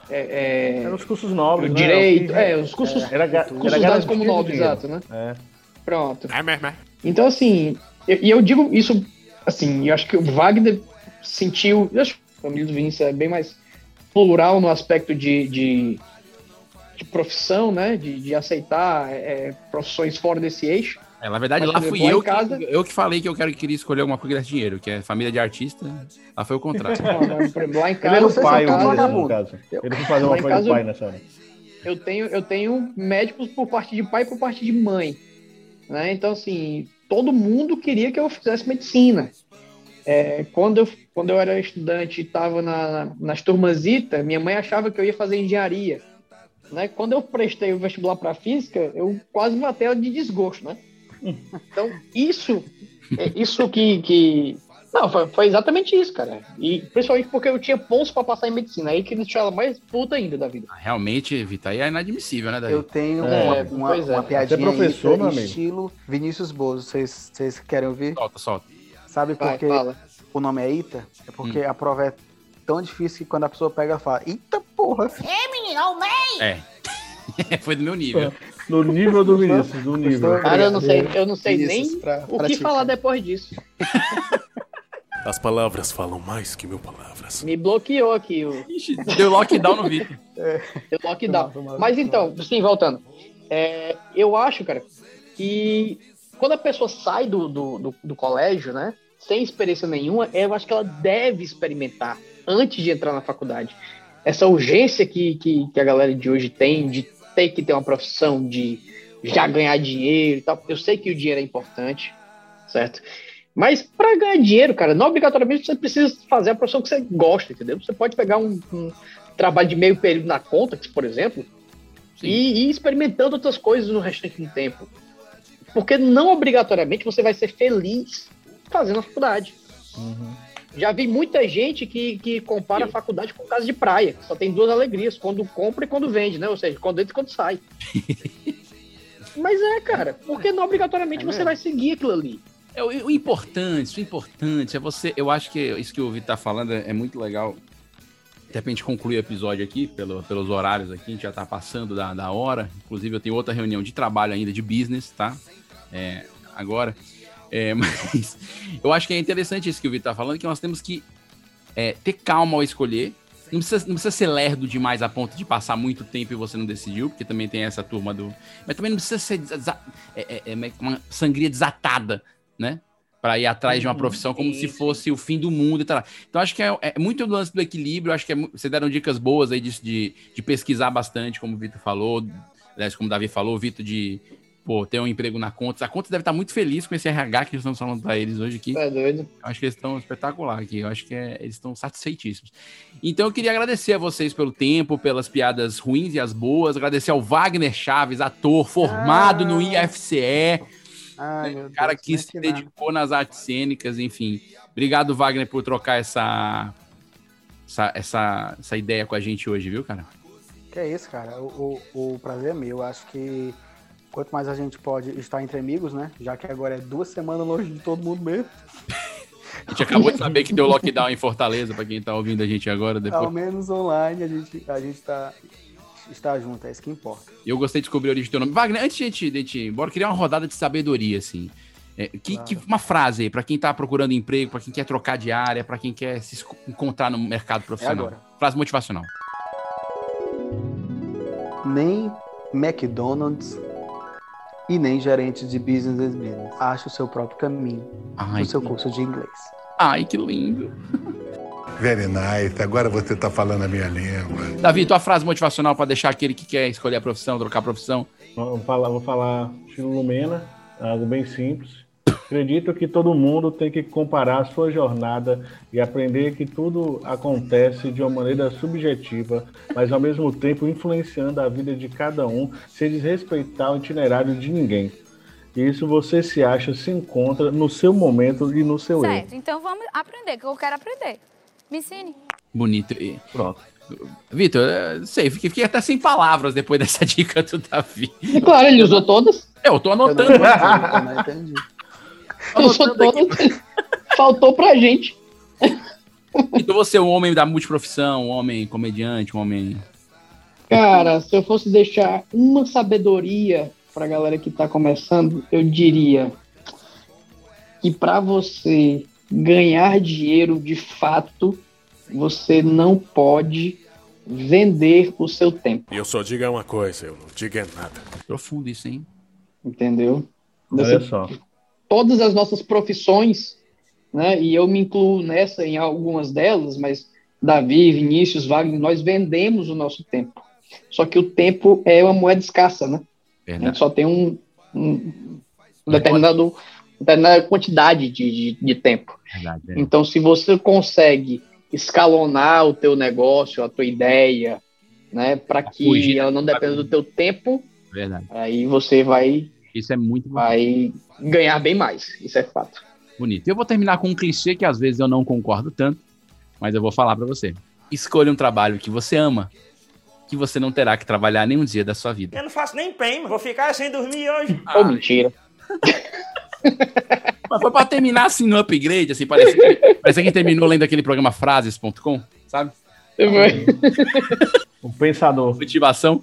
é, é, Eram os cursos nobres, o né? direito, O que- é, os cursos, Era, ga- cursos era dados como nobres, exato, né? É. Pronto. É mesmo, é. Então, assim, eu- e eu, digo isso, assim, eu acho que o Wagner sentiu. Eu acho que a família do Vinícius é bem mais plural no aspecto de, de, de profissão, né? De, de aceitar é, profissões fora desse eixo. É, na verdade, Mas lá fui eu casa- que, eu que falei que eu quero, queria escolher alguma coisa que desse dinheiro, que é família de artista. Lá foi o contrário. Lá em Ele casa, era o pai, o no caso. Ele foi fazer uma coisa do pai nessa hora. eu tenho, eu tenho médicos por parte de pai e por parte de mãe. Né? Então, assim, todo mundo queria que eu fizesse medicina. É, quando, eu, quando eu era estudante e estava na, nas turmasitas, minha mãe achava que eu ia fazer engenharia. Né? Quando eu prestei o vestibular para física, eu quase matei ela de desgosto. Né? Então, isso, é isso que, que Não, foi, foi exatamente isso, cara. E principalmente porque eu tinha pontos pra passar em medicina. Aí que deixou ela mais puta ainda da vida. Realmente, Vitor, aí é inadmissível, né, Davi? Eu tenho É, uma, uma, é. uma Você piadinha é professor, aí, meu amigo? estilo Vinícius Bozo. Vocês vocês querem ouvir? Solta, solta. Sabe por que fala. o nome é Ita? É porque Hum. a prova é tão difícil que quando a pessoa pega, ela fala, Eita porra! Ei, menino, aumei! É. Foi do meu nível. No nível do Vinícius, do nível. Cara, eu não sei, eu não sei nem pra- o pra que falar depois disso. As palavras falam mais que mil palavras. Me bloqueou aqui o. Deu lockdown no Vitor. Deu lockdown. Mas então, sim, voltando. É, eu acho, cara, que quando a pessoa sai do, do, do, do colégio, né, sem experiência nenhuma, eu acho que ela deve experimentar antes de entrar na faculdade. Essa urgência que, que, que a galera de hoje tem de ter que ter uma profissão, de já ganhar dinheiro e tal. Eu sei que o dinheiro é importante, certo? Mas para ganhar dinheiro, cara, não obrigatoriamente você precisa fazer a profissão que você gosta, entendeu? Você pode pegar um, um trabalho de meio período na Contax, por exemplo, e e ir experimentando outras coisas no restante do tempo. Porque não obrigatoriamente você vai ser feliz fazendo a faculdade. Já vi muita gente que, que compara a faculdade com casa de praia. Só tem duas alegrias, quando compra e quando vende, né? Ou seja, quando entra e quando sai. Mas é, cara, porque não obrigatoriamente você vai seguir aquilo ali. É, o, o importante, o importante é você. Eu acho que isso que o Vitor tá falando é, é muito legal. De repente concluir o episódio aqui, pelo- pelos horários aqui, a gente já tá passando da, da hora. Inclusive, eu tenho outra reunião de trabalho ainda, de business, tá? É, agora. É, mas eu acho que é interessante isso que o Vitor tá falando, que nós temos que é, ter calma ao escolher. Não precisa, não precisa ser lerdo demais a ponto de passar muito tempo e você não decidiu, porque também tem essa turma do. Mas também não precisa ser desa- é, é- é uma sangria desatada, né? Pra ir atrás de uma profissão como se fosse o fim do mundo e tal. Então, acho que é, é muito do lance do equilíbrio. Acho que é vocês deram dicas boas aí disso de, de pesquisar bastante, como o Vitor falou. Aliás, como o Davi falou, o Vitor de pô, ter um emprego na Contas. A Contas deve estar muito feliz com esse RH que nós estamos falando para eles hoje aqui. É doido. Eu acho que eles estão espetacular aqui. Eu acho que é- eles estão satisfeitíssimos. Então eu queria agradecer a vocês pelo tempo, pelas piadas ruins e as boas. Agradecer ao Wagner Chaves, ator formado no IFCE. Ai, meu cara Deus, que se que nada. dedicou nas artes cênicas, enfim. Obrigado, Wagner, por trocar essa, essa, essa, essa ideia com a gente hoje, viu, cara? Que é isso, cara. O, o, o prazer é meu. Eu Acho que quanto mais a gente pode estar entre amigos, né? Já que agora é duas semanas longe de todo mundo mesmo. A gente acabou de saber que deu lockdown em Fortaleza, pra quem tá ouvindo a gente agora. Depois. Ao menos online a gente, a gente tá, está junto, é isso que importa. Eu gostei de descobrir a origem do teu nome. Wagner, antes de a gente, de a gente ir embora, eu queria uma rodada de sabedoria, assim. É, que, que- uma frase aí, pra quem tá procurando emprego, pra quem quer trocar de área, pra quem quer se encontrar no mercado profissional. agora. frase motivacional. Nem McDonald's e nem gerente de business as business. Ache o seu próprio caminho Ai, no seu curso de inglês. Ai, que lindo. Very nice. Agora você tá falando a minha língua. Davi, tua frase motivacional pra deixar aquele que quer escolher a profissão, trocar a profissão. Vou falar, vou falar estilo Lumena, algo bem simples. Acredito que todo mundo tem que comparar a sua jornada e aprender que tudo acontece de uma maneira subjetiva, mas ao mesmo tempo influenciando a vida de cada um, sem desrespeitar o itinerário de ninguém. E isso você se acha, se encontra no seu momento e no seu erro. Certo, então vamos aprender, que eu quero aprender. Me ensine. Bonito. E- Pronto. Vitor, eu sei, fiquei, até sem palavras depois dessa dica do Davi. E claro, ele usou todas. Eu tô anotando. Eu não entendi. Usou todas. Faltou pra gente. Então você é um homem da multiprofissão, um homem comediante, um homem. Cara, se eu fosse deixar uma sabedoria pra galera que tá começando, eu diria que pra você ganhar dinheiro de fato, você não pode vender o seu tempo, E eu só digo uma coisa, eu não digo é nada. Profundo isso, hein? entendeu? Você- Olha só. Todas as nossas profissões, né? E eu me incluo nessa em algumas delas, mas Davi, Vinícius, Wagner, nós vendemos o nosso tempo. Só que o tempo é uma moeda escassa, né? A gente só tem um, um determinado, determinada quantidade de, de, de tempo. Verdade, é. Então, se você consegue escalonar o teu negócio, a tua ideia, né, para que fugir ela não dependa do teu tempo, Verdade. aí você vai Isso é muito vai ganhar bem mais. Isso é fato. bonito. Eu vou terminar com um clichê que às vezes eu não concordo tanto, mas eu vou falar pra você. Escolha um trabalho que você ama, que você não terá que trabalhar nenhum dia da sua vida. Eu não faço nem PEM, vou ficar sem dormir hoje. Ô, mentira. Mas foi pra terminar assim no upgrade, assim, parece que, parece que terminou lendo aquele programa frases.com, sabe? O pensador. Motivação.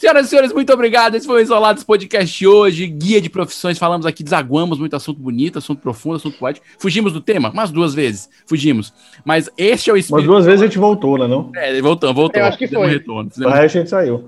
Senhoras e senhores, muito obrigado. Esse foi o Isolados Podcast hoje. Guia de profissões. Falamos aqui, desaguamos muito assunto bonito, assunto profundo, assunto poético. Fugimos do tema? Umas duas vezes. Fugimos. Mas este é o Umas espírito. duas vezes a gente voltou, né? Não? É, voltamos, voltou. Eu acho que Fizemos foi. retorno, O resto a gente saiu.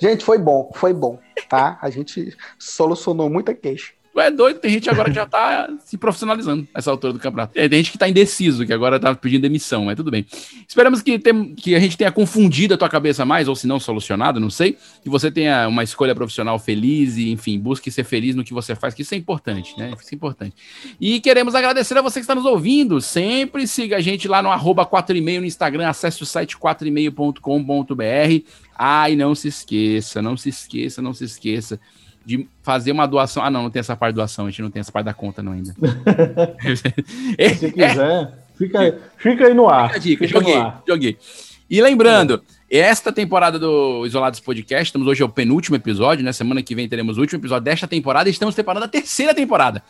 Gente, foi bom, foi bom, tá? A gente solucionou muita queixa. É doido, tem gente agora que já tá se profissionalizando nessa altura do campeonato. É, tem gente que tá indeciso, que agora tá pedindo demissão, mas tudo bem. Esperamos que, tem, que a gente tenha confundido a tua cabeça mais, ou se não solucionado, não sei. Que você tenha uma escolha profissional feliz e, enfim, busque ser feliz no que você faz, que isso é importante, né? Isso é importante. E queremos agradecer a você que está nos ouvindo. Sempre siga a gente lá no arroba 4,5 no Instagram, acesse o site 4,5.com.br. Ah, e não se esqueça, não se esqueça, não se esqueça de fazer uma doação. Ah, não, não tem essa parte de doação, a gente não tem essa parte da conta, não ainda. Se quiser, fica, aí- fica aí no ar. Fica a dica, Fica joguei, joguei. E lembrando, esta temporada do Isolados Podcast, estamos hoje é o penúltimo episódio, né? Semana que vem teremos o último episódio desta temporada e estamos preparando a terceira temporada.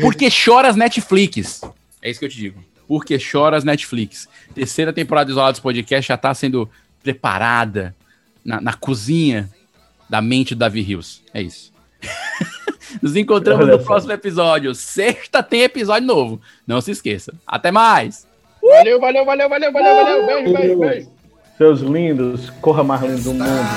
Porque choras Netflix. É isso que eu te digo. Porque choras Netflix. Terceira temporada do Isolados Podcast já está sendo preparada na, na cozinha da mente do Davi Rios. É isso. Nos encontramos Olha no só. próximo episódio. Sexta tem episódio novo. Não se esqueça. Até mais! Valeu, valeu, valeu, valeu, valeu, valeu. Beijo, beijo, beijo. Seus lindos, corra mais lindo do mundo.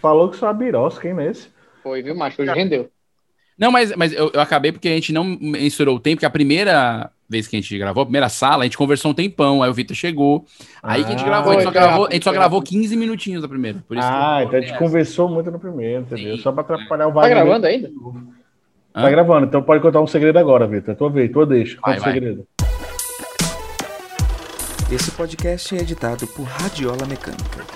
Falou que só a birosca, hein, nesse? Foi, viu, macho? Hoje rendeu. Não, mas, mas eu, eu acabei porque a gente não mensurou o tempo, porque a primeira vez que a gente gravou, a primeira sala, a gente conversou um tempão, aí o Vitor chegou. Aí que a gente Ah, gravou, a gente só gravou, a gente só gravou 15 minutinhos da primeira. Por isso que Ah, então a gente conversou muito no primeiro, entendeu? Só pra atrapalhar o Tá Wagner. gravando ainda? Tá gravando, então pode contar um segredo agora, Vitor. Tua vez, tua deixa. Conta o vai. segredo. Esse podcast é editado por Radiola Mecânica.